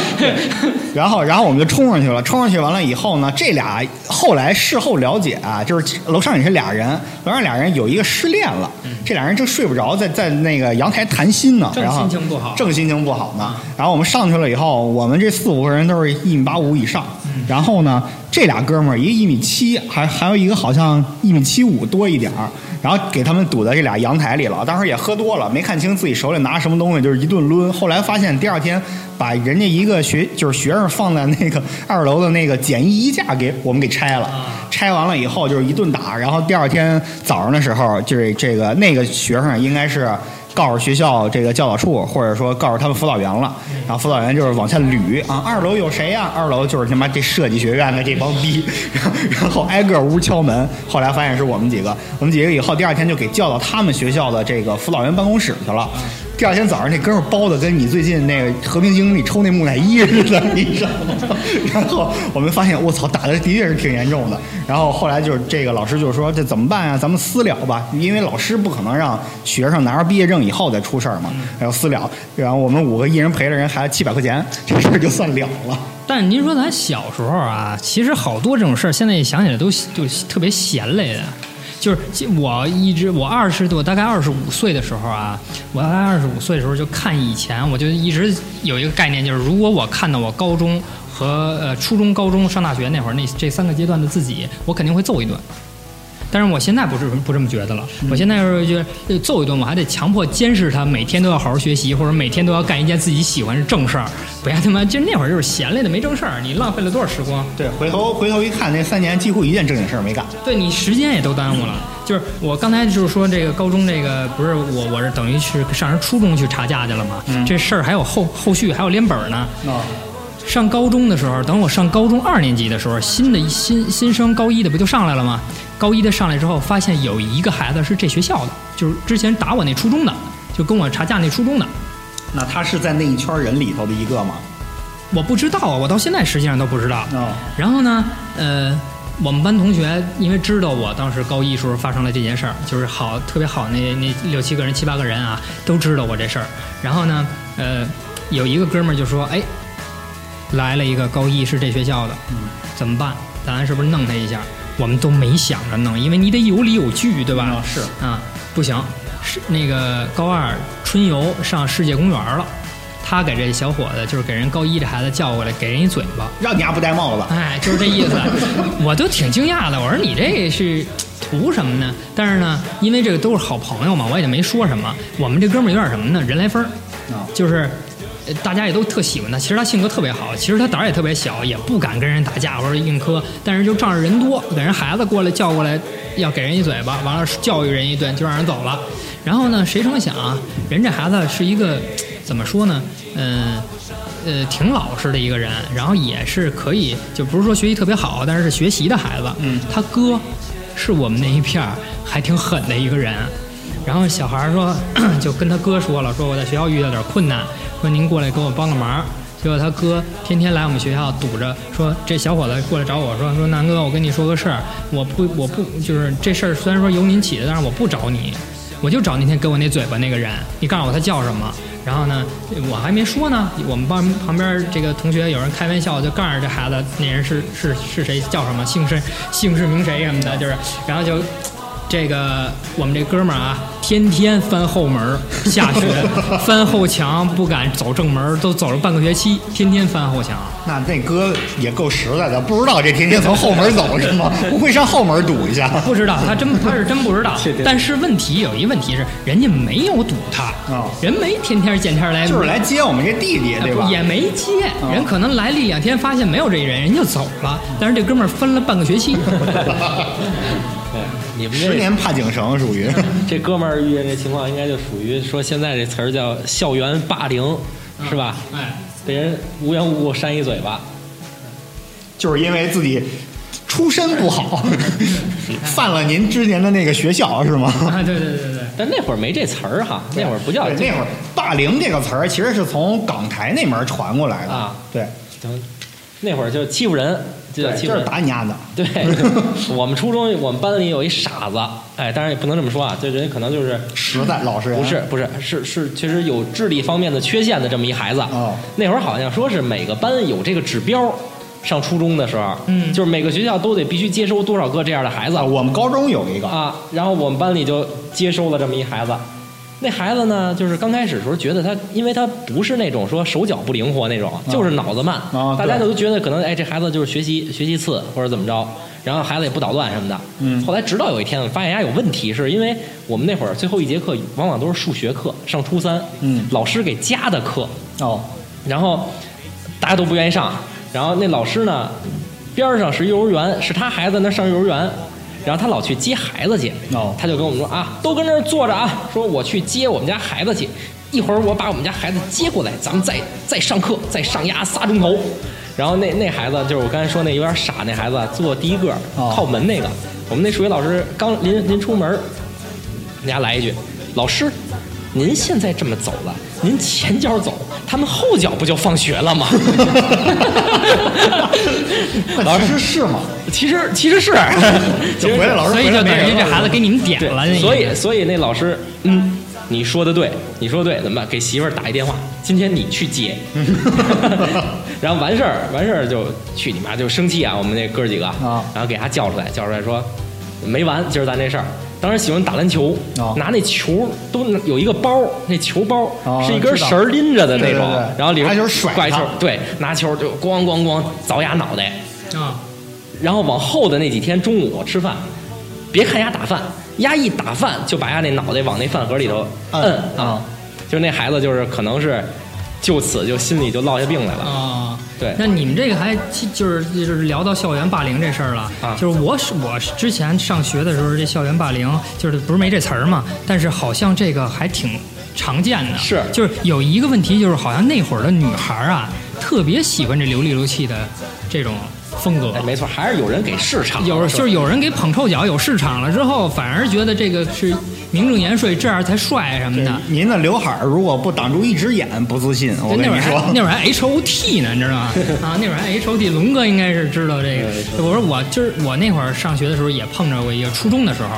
然后，然后我们就冲上去了。冲上去完了以后呢，这俩后来事后了解啊，就是楼上也是俩人，楼上俩人有一个失恋了，这俩人正睡不着，在在那个阳台谈心呢，正然后心情不好正心情不好呢。然后我们上去了以后，我们这四五个人都是一米八五以上，然后呢，这俩哥们儿一个一米七，还还有一个好像一米七五多一点儿。然后给他们堵在这俩阳台里了，当时也喝多了，没看清自己手里拿什么东西，就是一顿抡。后来发现第二天把人家一个学就是学生放在那个 *laughs* 二楼的那个简易衣架给我们给拆了，拆完了以后就是一顿打。然后第二天早上的时候，就是这个那个学生应该是。告诉学校这个教导处，或者说告诉他们辅导员了，然后辅导员就是往下捋啊，二楼有谁呀、二楼就是他妈这设计学院的这帮逼，*laughs* 然后挨个屋敲门，后来发现是我们几个，我们几个以后第二天就给叫到他们学校的这个辅导员办公室去了。第二天早上那哥们儿包的跟你最近那个和平精英里抽那木乃伊似的，*laughs* 你知道吗？然后我们发现我操，打的的确是挺严重的。然后后来就是这个老师就说这怎么办啊？咱们私了吧，因为老师不可能让学生拿着毕业证以后再出事儿嘛，然后私了。然后我们五个一人赔了人孩子七百块钱，这事儿就算了了。但是您说咱小时候啊，其实好多这种事儿，现在一想起来都就特别闲来的。就是我一直我二十多大概二十五岁的时候啊，我大概二十五岁的时候就看以前，我就一直有一个概念，就是如果我看到我高中和呃初中、高中、上大学那会儿那这三个阶段的自己，我肯定会揍一顿。但是我现在不是不这么觉得了，我现在是觉得呃揍一顿，我还得强迫监视他，每天都要好好学习，或者每天都要干一件自己喜欢的正事儿，不要他妈就那会儿就是闲来的没正事儿，你浪费了多少时光？对，回头回头一看，那三年几乎一件正经事儿没干。对你时间也都耽误了。就是我刚才就是说这个高中这个不是我我是等于是上人初中去查价去了嘛，这事儿还有后后续还有连本儿呢。哦，上高中的时候，等我上高中二年级的时候，新的新新生高一的不就上来了吗？高一的上来之后，发现有一个孩子是这学校的，就是之前打我那初中的，就跟我查架那初中的，那他是在那一圈人里头的一个吗？我不知道啊，我到现在实际上都不知道。哦，然后呢，呃，我们班同学因为知道我当时高一时候发生了这件事儿，就是好特别好那那六七个人七八个人啊，都知道我这事儿。然后呢，呃，有一个哥们儿就说：“哎，来了一个高一是这学校的，嗯，怎么办？咱是不是弄他一下？”我们都没想着弄，因为你得有理有据，对吧？啊是啊，不行，是那个高二春游上世界公园了，他给这小伙子就是给人高一这孩子叫过来，给人一嘴巴。让你丫不戴帽子。哎，就是这意思，*laughs* 我都挺惊讶的。我说你这是图什么呢？但是呢，因为这个都是好朋友嘛，我也就没说什么。我们这哥们儿有点什么呢？人来疯就是呃大家也都特喜欢他。其实他性格特别好，其实他胆儿也特别小，也不敢跟人打架或者硬磕。但是就仗着人多，给人孩子过来叫过来，要给人一嘴巴，完了教育人一顿，就让人走了。然后呢，谁成想啊，人这孩子是一个怎么说呢？嗯。呃，挺老实的一个人，然后也是可以，就不是说学习特别好，但是是学习的孩子。嗯他哥是我们那一片儿还挺狠的一个人。然后小孩说，*coughs* 就跟他哥说了，说我在学校遇到点困难，说您过来给我帮个忙。结果他哥天天来我们学校堵着，说这小伙子过来找我说，说南哥，我跟你说个事儿，我不我不就是这事儿虽然说由您起的，但是我不找你，我就找那天给我那嘴巴那个人，你告诉我他叫什么。然后呢，我还没说呢，我们班旁边这个同学有人开玩笑，就告诉这孩子那人是是是谁，叫什么姓氏姓氏名谁什么的，就是，然后就这个我们这哥们儿啊，天天翻后门儿，下学翻后墙，不敢走正门儿，都走了半个学期，天天翻后墙。那那哥也够实在的，不知道这天天从后门走是吗？不 *laughs* 会上后门堵一下？不知道，他真他是真不知道。但是问题有一问题是，人家没有堵他，哦人没天天见天来，就是来接我们这弟弟，对吧？也没接，人可能来了一两天，发现没有这人，人就走了。但是这哥们儿分了半个学期，*laughs* *laughs* 对，你们这十年怕井绳，属于 *laughs* 这哥们儿遇见这情况，应该就属于说现在这词儿叫校园霸凌，是吧？哎，被人无缘无故扇一嘴巴，就是因为自己出身不好，*laughs* 犯了您之前的那个学校是吗？*laughs* 啊，对对对对对，但那会儿没这词儿哈，那会儿不叫，那会儿“霸凌”这个词儿其实是从港台那门传过来的啊。对，等那会儿就欺负人，就是欺负人。打你丫的。对，*laughs* 我们初中我们班里有一傻子，哎，当然也不能这么说啊，这人可能就是实在老实人不是不是是是确实有智力方面的缺陷的这么一孩子。哦那会儿好像说是每个班有这个指标，上初中的时候，嗯就是每个学校都得必须接收多少个这样的孩子啊，我们高中有一个，啊，然后我们班里就接收了这么一孩子。那孩子呢，就是刚开始的时候觉得他，因为他不是那种说手脚不灵活那种，就是脑子慢，啊大家对。都觉得可能哎这孩子就是学习学习次或者怎么着，然后孩子也不捣乱什么的。嗯。后来直到有一天，我发现人家有问题，是因为我们那会儿最后一节课往往都是数学课，上初三，嗯。老师给加的课，哦，然后大家都不愿意上，然后那老师呢，边上是幼儿园，是他孩子那上幼儿园，然后他老去接孩子去，哦他就跟我们说啊，都跟这儿坐着啊，说我去接我们家孩子去，一会儿我把我们家孩子接过来，咱们再再上课，再上压仨钟头。然后那那孩子就是我刚才说那有点傻那孩子，坐第一个哦靠门那个，我们那数学老师刚临临出门，人家来一句，老师。您现在这么走了，您前脚走，他们后脚不就放学了吗？*laughs* 老师是吗？*laughs* 其实其实是，*laughs* 就回来老师所以就等于这孩子给你们点了，所以所以那老师，嗯，你说的对，你说的对，怎么办？给媳妇儿打一电话，今天你去接，然后完事儿完事儿就去你妈就生气啊！我们那哥几个啊然后给他叫出来，叫出来说没完，今儿咱这事儿，当时喜欢打篮球，哦。拿那球都有一个包，那球包、哦是一根绳儿拎着的那种，对对对。然后里边拿球甩球，对，拿球就咣咣咣凿牙脑袋，啊，然后往后的那几天中午吃饭，别看丫打饭，丫一打饭就把丫那脑袋往那饭盒里头摁摁啊。啊，就是那孩子就是可能是就此就心里就落下病来了。啊，对那你们这个还就是就是聊到校园霸凌这事儿了，啊就是我是我是之前上学的时候，这校园霸凌就是不是没这词儿嘛，但是好像这个还挺常见的。是就是有一个问题，就是好像那会儿的女孩儿啊，特别喜欢这流里流气的这种风格。哎，没错，还是有人给市场，有就是有人给捧臭脚，有市场了之后，反而觉得这个是名正言顺，这样才帅什么的。您的刘海儿如果不挡住一只眼，不自信。我那会儿还跟你说，那会儿还 H O T 呢，你知道吗？*laughs* 啊，那会儿还 H O T，龙哥应该是知道这个。我说我今儿我那会儿上学的时候也碰着过一个，初中的时候，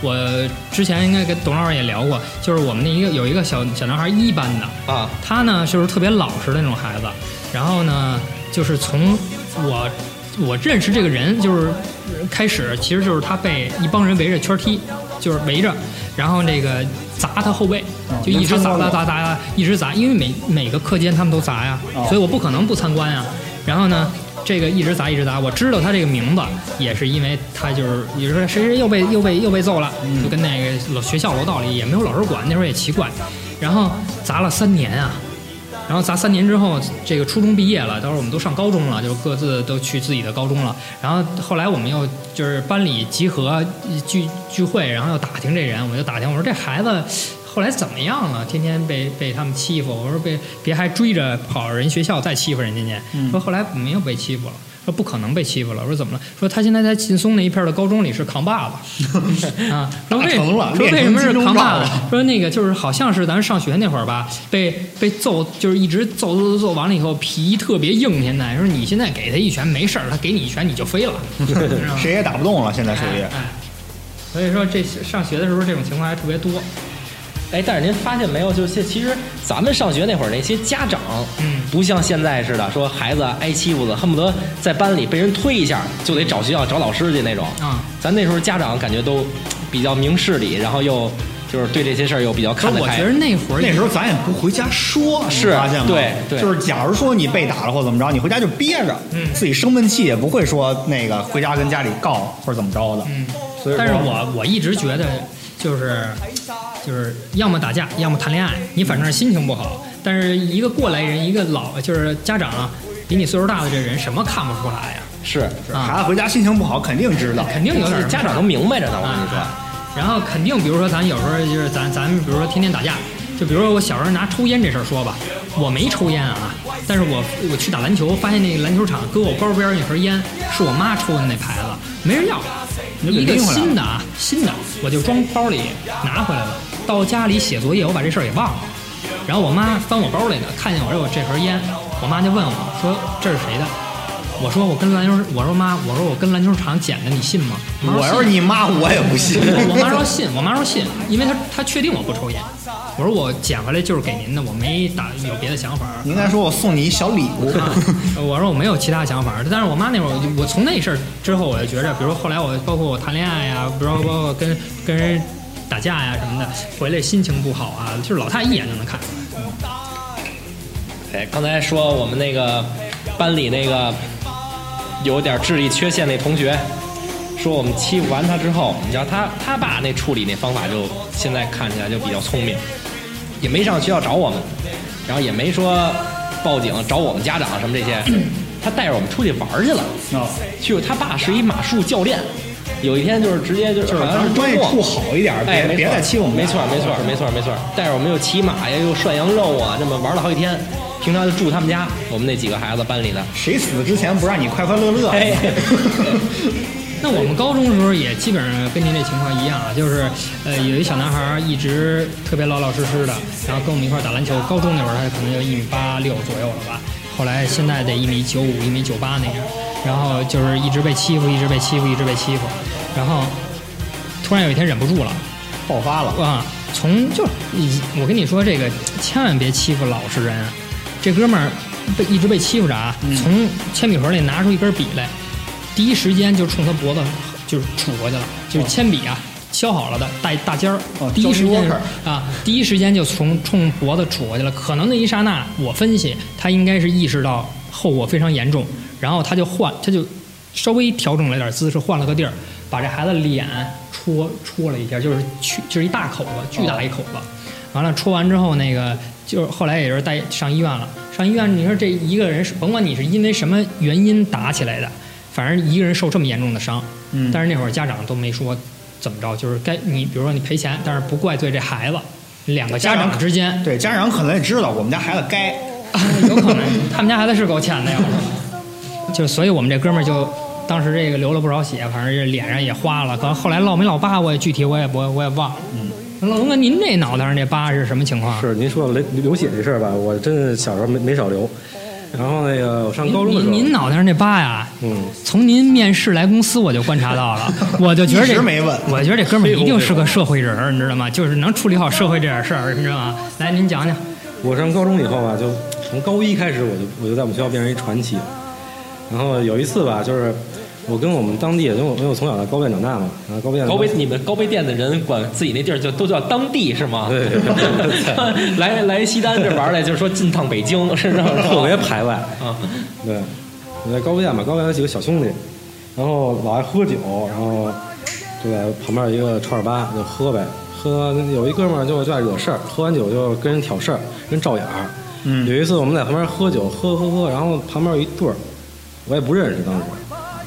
我之前应该跟董老师也聊过，就是我们那一个有一个小小男孩一班的，啊，他呢就是特别老实的那种孩子，然后呢就是从我我认识这个人就是开始，其实就是他被一帮人围着圈踢，就是围着，然后那个砸他后背，就一直砸砸砸砸，一直砸，因为每每个课间他们都砸呀，所以我不可能不参观呀。然后呢，这个一直砸一直砸，我知道他这个名字，也是因为他就是，比如说谁谁又被又被又被揍了，就跟那个老学校楼道里也没有老师管，那时候也奇怪，然后砸了三年啊。然后砸三年之后，这个初中毕业了，到时候我们都上高中了，就各自都去自己的高中了。然后后来我们又就是班里集合聚聚会，然后又打听这人，我就打听，我说这孩子后来怎么样了？天天被被他们欺负，我说别别还追着跑人学校再欺负人家去。说后来没有被欺负了。说不可能被欺负了，我说怎么了？说他现在在劲松那一片的高中里是扛把子，*laughs* 啊，说为打成了说为什么是扛把子？说那个就是好像是咱上学那会儿吧，被被揍，就是一直揍揍揍揍完了以后皮特别硬。现在说你现在给他一拳没事儿，他给你一拳你就飞了，谁也打不动了，现在属于哎。哎所以说这上学的时候这种情况还特别多。哎，但是您发现没有，就是其实咱们上学那会儿，那些家长，嗯不像现在似的，说孩子挨欺负了，恨不得在班里被人推一下就得找学校找老师去那种。啊，咱那时候家长感觉都比较明事理，然后又就是对这些事儿又比较看得开。我觉得那会儿那时候咱也不回家说，是发现吗？对对就是假如说你被打了或怎么着，你回家就憋着，嗯自己生闷气也不会说那个回家跟家里告或者怎么着的。嗯，所以但是我我一直觉得就是就是要么打架，要么谈恋爱，你反正是心情不好。但是一个过来人，一个老就是家长啊比你岁数大的这人，什么看不出来呀？是，啊孩子回家心情不好，肯定知道。肯定有点家长都明白着呢，我跟你说。啊然后肯定，比如说咱有时候就是咱咱们比如说天天打架，就比如说我小时候拿抽烟这事儿说吧，我没抽烟啊，但是我我去打篮球，发现那个篮球场搁我包边儿那盒烟是我妈抽的那牌子，没人要，一个新的啊，新的我就装包里拿回来了。到家里写作业，我把这事儿给忘了。然后我妈翻我包里呢，看见我这有这盒烟，我妈就问我说这是谁的？我说我跟篮球，我说妈，我说我跟篮球场捡的，你信吗？我要是你妈，我也不信。我妈说信，我妈说信，因为她她确定我不抽烟。我说我捡回来就是给您的，我没打有别的想法。你应该说我送你一小礼物。啊，*laughs* 我说我没有其他想法，但是我妈那会儿，我我从那事儿之后，我就觉着，比如说后来我包括我谈恋爱呀，比如说包括跟跟人打架呀什么的，回来心情不好啊，就是老太一眼就能看出来。哎，刚才说我们那个班里那个有点智力缺陷那同学，说我们欺负完他之后，你知道他他爸那处理那方法就现在看起来就比较聪明，也没上学校找我们，然后也没说报警找我们家长什么这些，*clears throat* 他带着我们出去玩去了。哦去他爸是一马术教练，有一天就是直接就就是好像是关系周末处好一点，哎，别别错再欺负我们。没错，没错，没错，没错。带着我们又骑马呀，又涮羊肉啊，这么玩了好几天。平常就住他们家，我们那几个孩子班里的。谁死之前不让你快快乐乐？哎 *laughs* 那我们高中的时候也基本上跟您这情况一样啊，就是呃有一小男孩一直特别老老实实的，然后跟我们一块打篮球。高中那会儿他可能就一米八六左右了吧，后来现在得一米九五、一米九八那样，然后就是一直被欺负，一直被欺负，一直被欺负，然后突然有一天忍不住了，爆发了。啊，从就你我跟你说这个，千万别欺负老实人。这哥们儿被一直被欺负着啊，从铅笔盒里拿出一根笔来，第一时间就冲他脖子就是杵过去了，就是铅笔啊，削好了的大大尖儿哦，第一时间啊，第一时间就从冲脖子杵过去了。可能那一刹那，我分析他应该是意识到后果非常严重，然后他就换，他就稍微调整了点姿势，换了个地儿，把这孩子脸戳戳了一下，就是去就是一大口子，巨大一口子。完了戳完之后，那个就是后来也是带上医院了。上医院，你说这一个人是甭管你是因为什么原因打起来的，反正一个人受这么严重的伤，嗯但是那会儿家长都没说怎么着，就是该你比如说你赔钱，但是不怪罪这孩子，两个家长之间对家长可能也知道我们家孩子该，*laughs* 有可能他们家孩子是够欠的呀。*laughs* 就所以我们这哥们儿就当时这个流了不少血，反正这脸上也花了。可能后来落没落疤，我也具体我也我我也忘了。嗯，老龙哥，您这脑袋上这疤是什么情况？是您说流流血这事儿吧，我真是小时候没没少流。然后那个我上高中的时候，您您脑袋上这疤呀，嗯，从您面试来公司我就观察到了，*laughs* 我就觉得这没问我觉得这哥们儿 *laughs* 一定是个社会人儿，你知道吗？就是能处理好社会这点事儿，你知道吗？来，您讲讲。我上高中以后啊，就从高一开始，我就我就在我们学校变成一传奇了。然后有一次吧，就是我跟我们当地，因为我因为我从小在高院长大嘛，然后高院高碑，你们高碑店的人管自己那地儿就都叫当地是吗？对 *laughs* 来来西单这玩来，就是说进趟北京，是这么说特别排外。啊。对，我在高碑店嘛，高院有几个小兄弟，然后老爱喝酒，然后就在旁边有一个串儿吧就喝呗，喝有一哥们儿就就爱惹事儿，喝完酒就跟人挑事儿，跟人照眼儿。嗯有一次我们在旁边喝酒，喝喝喝，然后旁边有一对儿，我也不认识当时，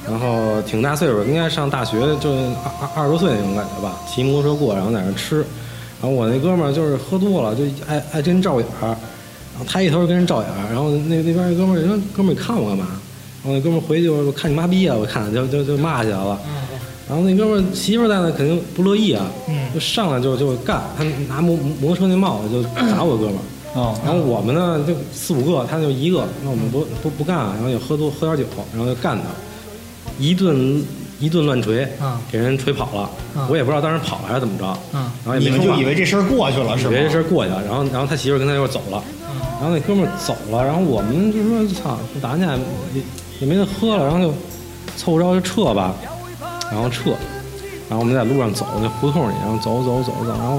然后挺大岁数，应该上大学，就二二二十多岁那种感觉吧，骑摩托车过，然后在那吃，然后我那哥们儿就是喝多了，就爱爱跟人照眼儿，然后他一头跟人照眼儿，然后那那边那哥们儿说：“哥们儿，你看我干嘛？”然后那哥们儿回去就我看你妈逼啊！我看就就就骂起来了。然后那哥们儿媳妇儿在那肯定不乐意啊，就上来就就干，他拿摩摩托车那帽子就砸我哥们儿。哦然后我们呢就四五个，他就一个，那我们不不不干，然后也喝多喝点酒，然后就干他，一顿一顿乱锤，啊。给人锤跑了。啊。我也不知道当时跑了还是怎么着，啊。然后也没说话。你们就以为这事儿过去了是吧？以为这事儿过去了，然后然后他媳妇儿跟他一块走了，然后那哥们儿走了，然后我们就说操，打完架也也没得喝了，然后就凑合着就撤吧，然后撤，然后我们在路上走，那胡同里，然后走走走走，然后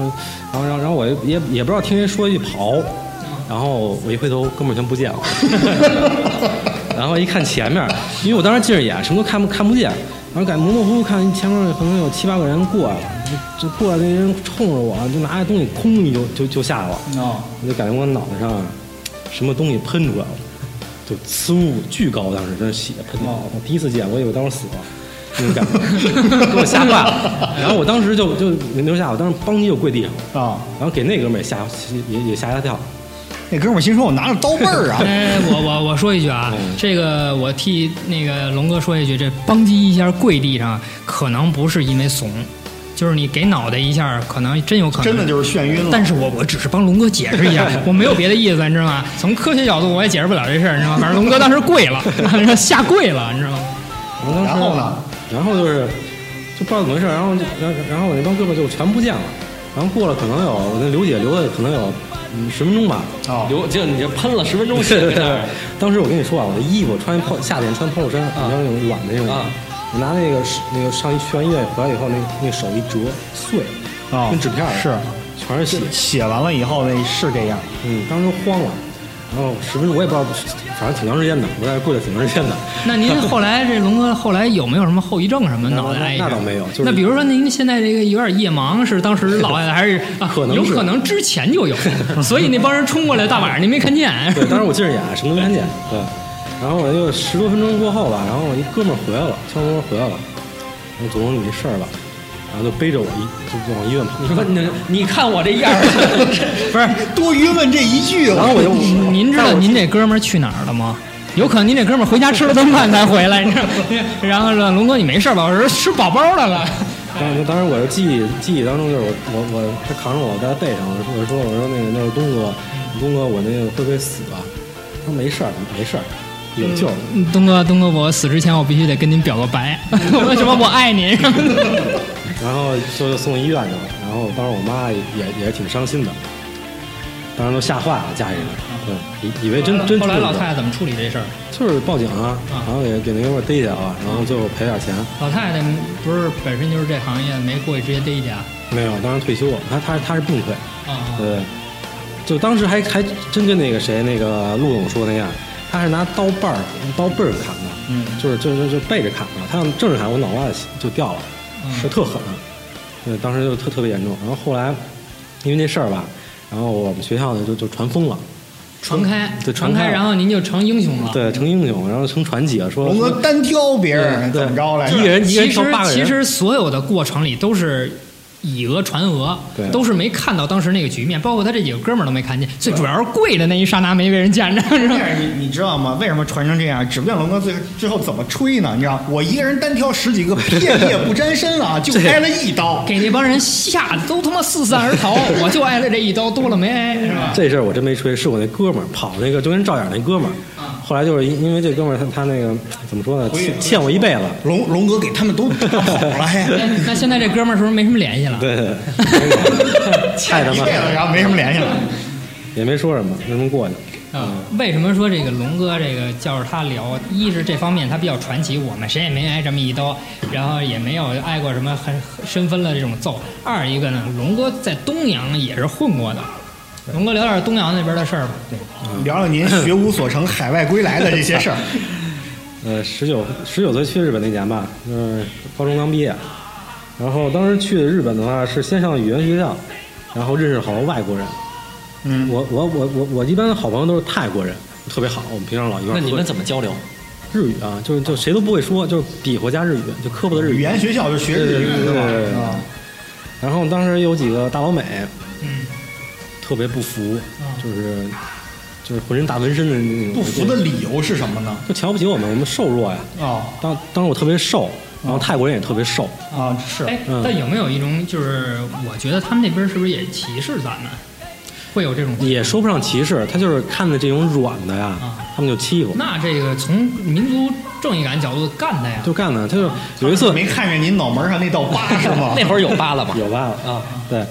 然后然后然后我也也也不知道听谁说一句跑，然后我一回头，哥们儿全不见了。*laughs* 然后一看前面，因为我当时近视眼，什么都看不看不见，然后感觉模模糊糊看前面可能有七八个人过来了，就就过来那人冲着我，就拿着东西空一就就就下来了，哦，我就感觉我脑袋上啊什么东西喷出来了，就呲巨高，当时真是血喷的，我第一次见，我以为当时死了。那种感觉，*laughs* 给我吓坏了。然后我当时就就没留下，我当时邦就跪地上了，啊，然后给那哥们也吓也也吓一跳。*laughs* 那哥们儿心说我拿着刀背儿啊，*laughs* 哎，我我我说一句啊，嗯这个我替那个龙哥说一句，这邦击一下跪地上，可能不是因为怂，就是你给脑袋一下，可能真有可能真的就是眩晕了。但是我我只是帮龙哥解释一下，*laughs* 我没有别的意思，你知道吗？从科学角度我也解释不了这事儿，你知道吗？反正龙哥当时跪了，下跪了，你知道吗？然后呢？然后就是就不知道怎么回事，然后就然后然后我那帮哥们儿就全不见了，然后过了可能有我跟刘姐留的可能有嗯十分钟吧。哦，流就你就喷了十分钟血 *laughs* 当时我跟你说啊，我的衣服穿一 polo 夏天穿 polo 衫，你知道那种软的那种。啊，我拿那个那个上一去完医院回来以后，那那手一折碎，啊跟纸片儿似是。的全是血，写完了以后那是这样。嗯，当时都慌了。然后十分钟我也不知道，反正挺长时间的，我在那跪了挺长时间的。那您后来这龙哥后来有没有什么后遗症什么的那倒没有就是那比如说您现在这个有点夜盲，是当时落下的，还是啊？可能是有可能之前就有，*laughs* 所以那帮人冲过来，大晚上您没看见。对，当时我 *laughs* 近视眼，什么都没看见。对，然后我就十多分钟过后吧，然后我一哥们儿回来了，敲门回来了，我说：“祖宗，你没事儿吧？”然后就背着我一就就往医院跑。你说你你看我这样儿，*laughs* 不是，多余问这一句，然后我就您您知道您这哥们儿去哪儿了吗？有可能您这哥们儿回家吃了顿饭才回来，你知道吗？*laughs* 然后说龙哥你没事吧？我说吃饱饱的了。当时当时我的记忆记忆当中就是我我我他扛着我在他背上，我说我说我说那个那个东哥，东哥我那个会不会死啊？他说没事儿没事儿，有救。嗯东哥，东哥，我死之前我必须得跟您表个白，*laughs* 我说什么我爱您？然后就送医院去了，然后当时我妈也也也挺伤心的。当时都吓坏了，家里人，对，以以为真真后来老太太怎么处理这事儿？就是报警啊，然后给给那哥们儿逮起来了，然后最后赔点钱。老太太不是本身就是这行业，没过去直接逮去啊？没有，当时退休了，他他他是病退，啊，对，就当时还还真跟那个谁那个陆总说那样，他是拿刀把儿刀背儿砍的，嗯，就是就是就背着砍的，他要正着砍，我脑瓜子就掉了，嗯就特狠，对，当时就特特别严重。然后后来因为那事儿吧，然后我们学校呢就就传疯了，传开，对传开，传开然后您就成英雄了。对，成英雄，然后成传奇了，说龙哥单挑别人对怎么着来一？人一个人其实挑八个人，其实所有的过程里都是以讹传讹对，都是没看到当时那个局面，包括他这几个哥们儿都没看见。最主要是跪的那一刹那没被人见着，是吧？但是你你知道吗？为什么传成这样？指不定龙哥最最后怎么吹呢？你知道，我一个人单挑十几个，*laughs* 片叶不沾身啊，就挨了一刀。给那帮人吓得都他妈四散而逃，*laughs* 我就挨了这一刀，多了没挨，是吧？这事儿我真没吹，是我那哥们儿跑那个就跟赵眼那哥们儿，后来就是因因为这哥们儿他他那个怎么说呢，欠欠我一辈子，龙龙哥给他们都打跑了，*laughs* 哎那现在这哥们儿是不是没什么联系了？对对对，*laughs* 太他妈一辈子，然后没什么联系了。也没说什么，就这么过去。啊，为什么说这个龙哥这个叫着他聊？一是这方面他比较传奇，我们谁也没挨这么一刀，然后也没有挨过什么很深分了这种揍。二一个呢，龙哥在东阳也是混过的。龙哥聊点东阳那边的事儿吧。对，聊聊您学无所成、海外归来的这些事儿。*laughs* 呃，十九十九岁去日本那年吧，就是高中刚毕业，然后当时去日本的话是先上语言学校，然后认识好多外国人。嗯，我我我我我一般好朋友都是泰国人，特别好，我们平常老一块儿那你们怎么交流？日语啊，就是就谁都不会说，就是比划加日语，就科普的日语。语言学校就学日语是吧？对对对对啊，然后当时有几个大老美嗯，特别不服，啊就是就是浑身大纹身的那种，不服的理由是什么呢？就瞧不起我们，我们瘦弱呀。哦当当时我特别瘦，然后泰国人也特别瘦，啊，是哎，嗯但有没有一种就是，我觉得他们那边是不是也歧视咱们？会有这种？也说不上歧视，他就是看的这种软的呀啊，他们就欺负，那这个从民族正义感角度干他呀，就干的。他就有一次没看见您脑门上那道疤是吗？*laughs* 那会儿有疤了吧？*laughs* 有吧啊，对，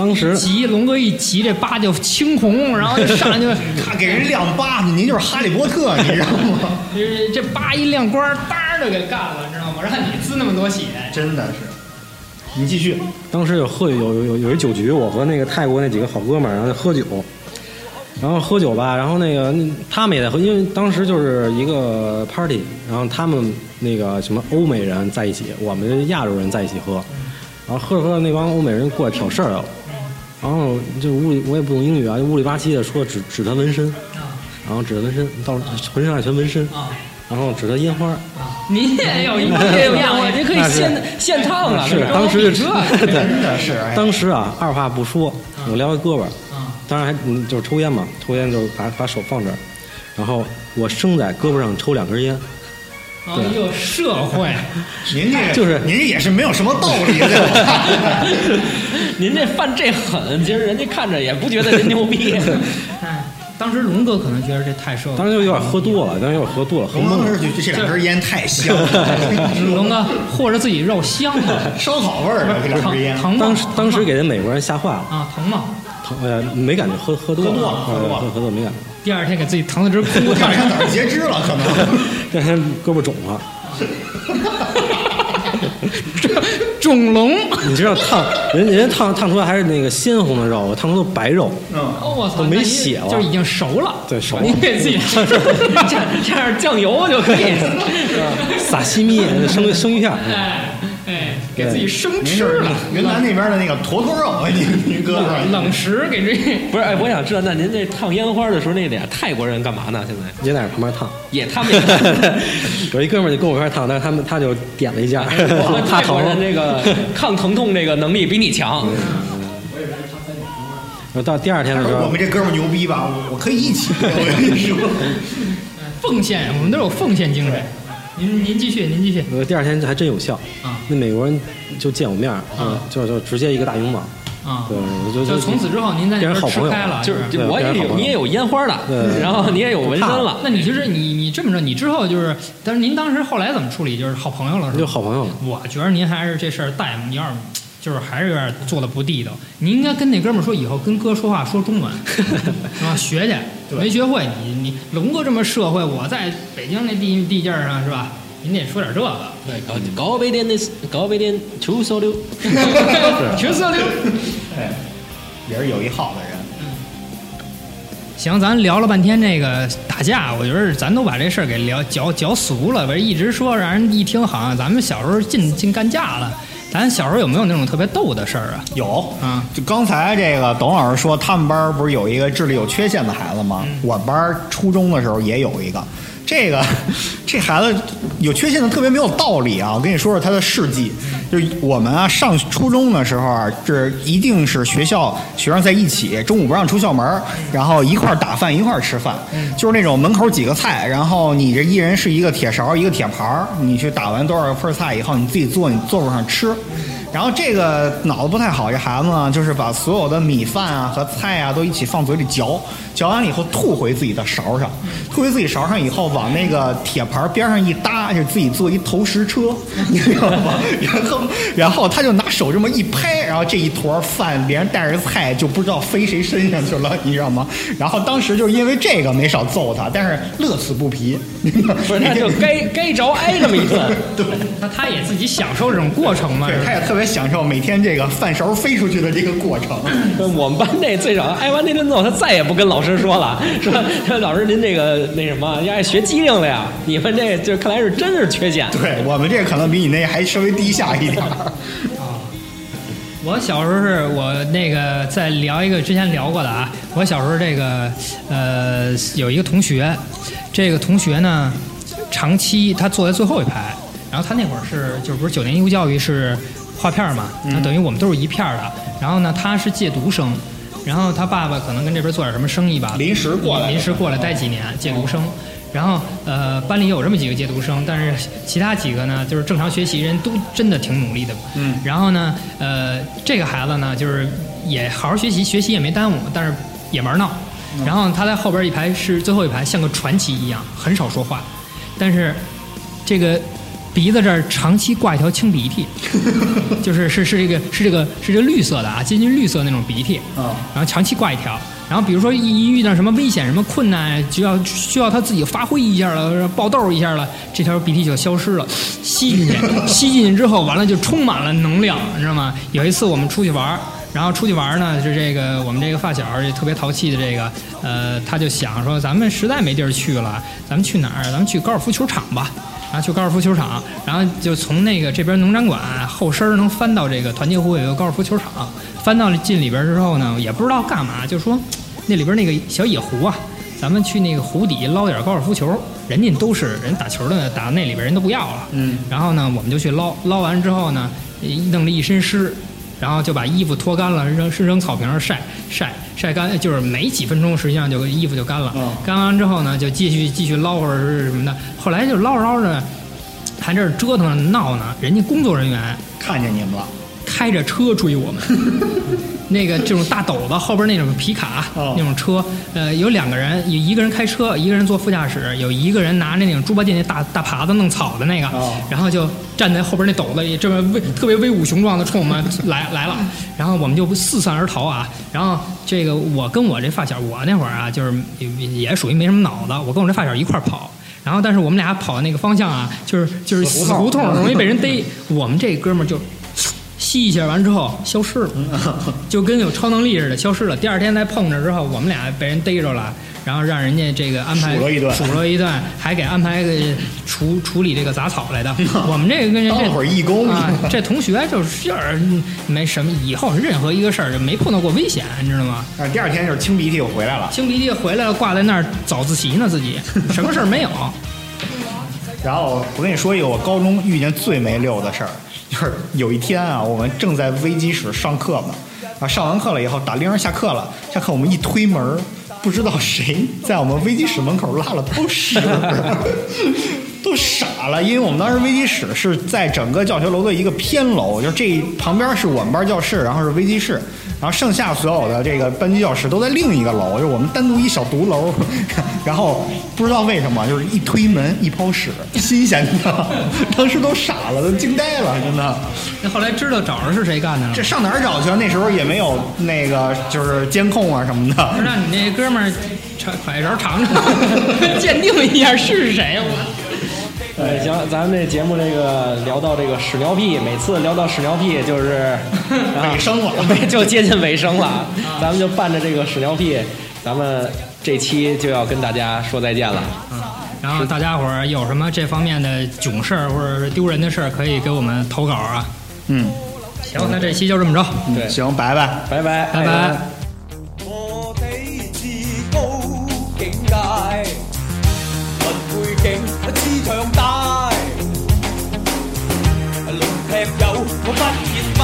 当时急龙哥一急，这疤就青红，然后就上来就 *laughs* 他给人亮疤，您就是哈利波特，你知道吗？*laughs* 这这疤一亮光，当儿就给干了，知道吗？让你滋那么多血，真的是。你继续，当时有喝有有有有一酒局，我和那个泰国那几个好哥们儿，然后就喝酒，然后喝酒吧，然后那个他们也在喝，因为当时就是一个 party，然后他们那个什么欧美人在一起，我们亚洲人在一起喝，然后喝着喝着那帮欧美人过来挑事儿来了，然后就屋里我也不懂英语啊，就乌里吧唧的说指指他纹身，然后指他纹身，到浑身上下全纹身，啊。然后指他烟花，你也有一你个也有样，*laughs* 您可以现现唱啊！是当时就。*laughs* 真的是。哎当时啊，二话不说，我撩一胳膊，啊。当然还嗯就是抽烟嘛，抽烟就把把手放这儿，然后我生在胳膊上抽两根烟，啊，又社会，*laughs* 您这个就是您这也是没有什么道理的。*laughs* 您这犯这狠，其实人家看着也不觉得您牛逼。*laughs* 哎，当时龙哥可能觉得这太社会，当时就有点喝多了，当时有点喝多了，喝龙懵了。哥是这两根烟太香了，龙哥和着自己肉香了？烧烤味儿的这两根烟。疼吗？当时当时给那美国人吓坏了，啊疼吗？疼呃没感觉，喝喝多喝多了了，喝多了喝喝多没感觉，第二天给自己疼的直哭，第二天早上截肢了，可能。第二天胳膊肿了。*laughs* 肿龙。你知道烫人人家烫烫出来还是那个鲜红的肉，我烫出都白肉，嗯，哦，我操，都没血了就是已经熟了。对熟了你给自己 *laughs* 蘸蘸点酱油就可以。*laughs* 撒西米生生鱼片。哎哎，给自己生吃了，云南那边的那个坨坨肉，您您搁上冷冷食给这。不是，哎，我想知道，那您这烫烟花的时候，那俩泰国人干嘛呢？现在也在那旁边烫，也他们也 *laughs* 有一哥们儿就跟我一块儿烫，但是他们他就点了一下，*laughs* 怕疼泰国。人这个 *laughs* 抗疼痛这个能力比你强。到第二天的时候我们，这哥们儿牛逼吧？我我可以一起，我跟你说。奉献，我们都有奉献精神。您您继续，您继续呃，第二天还真有效。啊那美国人就见我面儿，啊就就直接一个大拥抱。啊！对，就就从此之后，您在那边变成好朋友吃开了，就是我也有，你也有烟花了，对 *laughs* 然后你也有纹身了。那你就是你你这么着，你之后就是，但是您当时后来怎么处理？就是好朋友了，是吧？就好朋友了。我觉得您还是这事儿大夫，你要是就是还是有点做的不地道。您应该跟那哥们儿说，以后跟哥说话说中文，*laughs* 是吧？学去，没学会你你龙哥这么社会，我在北京那地地界儿上是吧？您得说点这个，对，高高北店的高北店出手溜，全色溜。哎，也是有一好的人。行，咱聊了半天这个打架，我觉得咱都把这事儿给聊嚼嚼俗了。不是一直说让人一听好像咱们小时候净净干架了。咱小时候有没有那种特别逗的事儿啊？有啊，就刚才这个董老师说，他们班儿不是有一个智力有缺陷的孩子吗？我班儿初中的时候也有一个，这个 *laughs* 这孩子有缺陷的特别没有道理啊！我跟你说说他的事迹，就是我们啊上初中的时候啊，这一定是学校学生在一起，中午不让出校门，然后一块儿打饭一块儿吃饭，就是那种门口几个菜，然后你这一人是一个铁勺一个铁盘儿，你去打完多少份菜以后，你自己坐你座位上吃。然后这个脑子不太好，这孩子呢，就是把所有的米饭啊和菜啊都一起放嘴里嚼，嚼完了以后吐回自己的勺上，吐回自己勺上以后，往那个铁盘边上一搭，就自己做一投石车，*laughs* 你知道吗？然后然后他就拿手这么一拍，然后这一坨饭连带着菜就不知道飞谁身上去了，你知道吗？然后当时就是因为这个没少揍他，但是乐此不疲，*laughs* 不是，他就该该着挨这么一顿。*laughs* 对。那他也自己享受这种过程嘛？对，他也特别享受每天这个饭勺飞出去的这个过程。*laughs* 我们班那最少挨完那顿揍，他再也不跟老师说了，说说老师您这个那什么，要爱学机灵了呀？你们这就看来是真是缺陷。对我们这可能比你那还稍微低下一点 *laughs* 啊。我小时候是我那个再聊一个之前聊过的啊，我小时候这个呃有一个同学，这个同学呢长期他坐在最后一排，然后他那会儿是就是不是九年义务教育是划片儿嘛，那等于我们都是一片儿的，然后呢他是借读生，然后他爸爸可能跟这边做点什么生意吧，临时过来临时过来待几年借读生。然后，呃，班里有这么几个借读生，但是其他几个呢，就是正常学习人都真的挺努力的。嗯。然后呢，呃，这个孩子呢，就是也好好学习，学习也没耽误，但是也玩闹。然后他在后边一排是最后一排，像个传奇一样，很少说话，但是这个鼻子这儿长期挂一条青鼻涕，*laughs* 就是是是这个是这个是这个绿色的啊，接近绿色那种鼻涕。啊。然后长期挂一条。然后比如说一一遇到什么危险、什么困难，就要需要他自己发挥一下了，爆痘一下了，这条鼻涕就消失了，吸进去，*laughs* 吸进去之后，完了就充满了能量，你知道吗？有一次我们出去玩儿，然后出去玩儿呢，是这个我们这个发小也特别淘气的这个，呃，他就想说咱们实在没地儿去了，咱们去哪儿？咱们去高尔夫球场吧。然后去高尔夫球场，然后就从那个这边农展馆后身儿能翻到这个团结湖有个高尔夫球场，翻到了进里边之后呢，也不知道干嘛，就说那里边那个小野湖啊，咱们去那个湖底捞点高尔夫球，人家都是人打球的，打那里边人都不要了。嗯。然后呢，我们就去捞，捞完之后呢，弄了一身湿，然后就把衣服脱干了，扔是扔草坪上晒晒晒干，就是没几分钟，实际上就衣服就干了。嗯干完之后呢，就继续继续捞或者是什么的。后来就捞着捞着，还这儿折腾闹呢，人家工作人员看见你们了，开着车追我们。*laughs* 那个这种大斗子后边那种皮卡、哦那种车，呃，有两个人，有一个人开车，一个人坐副驾驶，有一个人拿着那种猪八戒那大大耙子弄草的那个，哦然后就站在后边那斗子里，这么威特别威武雄壮的冲我们 *laughs* 来来了，然后我们就四散而逃啊。然后这个我跟我这发小，我那会儿啊，就是也也属于没什么脑子，我跟我这发小一块儿跑。然后，但是我们俩跑的那个方向啊，就是就是死胡同，容易被人逮。我们这哥们儿就吸一下完之后消失了，*laughs* 就跟有超能力似的消失了。第二天再碰着之后，我们俩被人逮着了，然后让人家这个安排数了一顿数了一顿，还给安排个处处理这个杂草来的。*laughs* 我们这个跟人这会儿义工啊，这同学就是有点嗯没什么，以后任何一个事儿就没碰到过危险，你知道吗？但是第二天就是清鼻涕，又回来了。清鼻涕回来了，挂在那儿早自习呢，自己 *laughs* 什么事儿没有。然后我跟你说一个我高中遇见最没溜的事儿，就是有一天啊，我们正在微机室上课嘛，啊，上完课了以后打铃儿下课了，下课我们一推门，不知道谁在我们微机室门口拉了泡屎，*laughs* 都傻了，因为我们当时微机室是在整个教学楼的一个偏楼，就这旁边是我们班教室，然后是微机室，然后剩下所有的这个班级教室都在另一个楼，就是我们单独一小独楼。*laughs* 然后不知道为什么，就是一推门一泡屎，新鲜的，当时都傻了，都惊呆了，真的。那后来知道找着是谁干的了这？上哪儿找去啊？那时候也没有那个就是监控啊什么的。让你那哥们儿尝快勺尝尝，*laughs* 鉴定一下是谁。我对，行，咱们这节目这个聊到这个屎尿屁，每次聊到屎尿屁就是 *laughs* 尾声了 *laughs* 尾就接近尾声了。咱们就伴着这个屎尿屁，咱们这期就要跟大家说再见了。然后大家伙儿有什么这方面的囧事儿或者是丢人的事儿，可以给我们投稿啊。嗯，行，那这期就这么着，对，行，拜拜。拜拜，拜拜。强大，论劈友我不熱賣，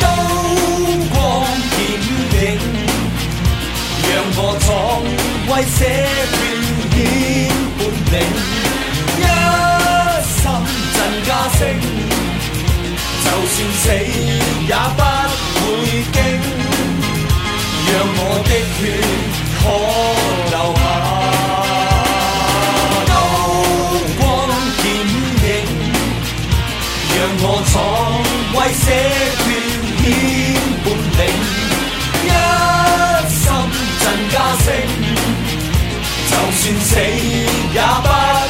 刀光劍影，讓我闖為社團顯本領，一心振家聲。就算死也不會驚，讓我的血就算死也不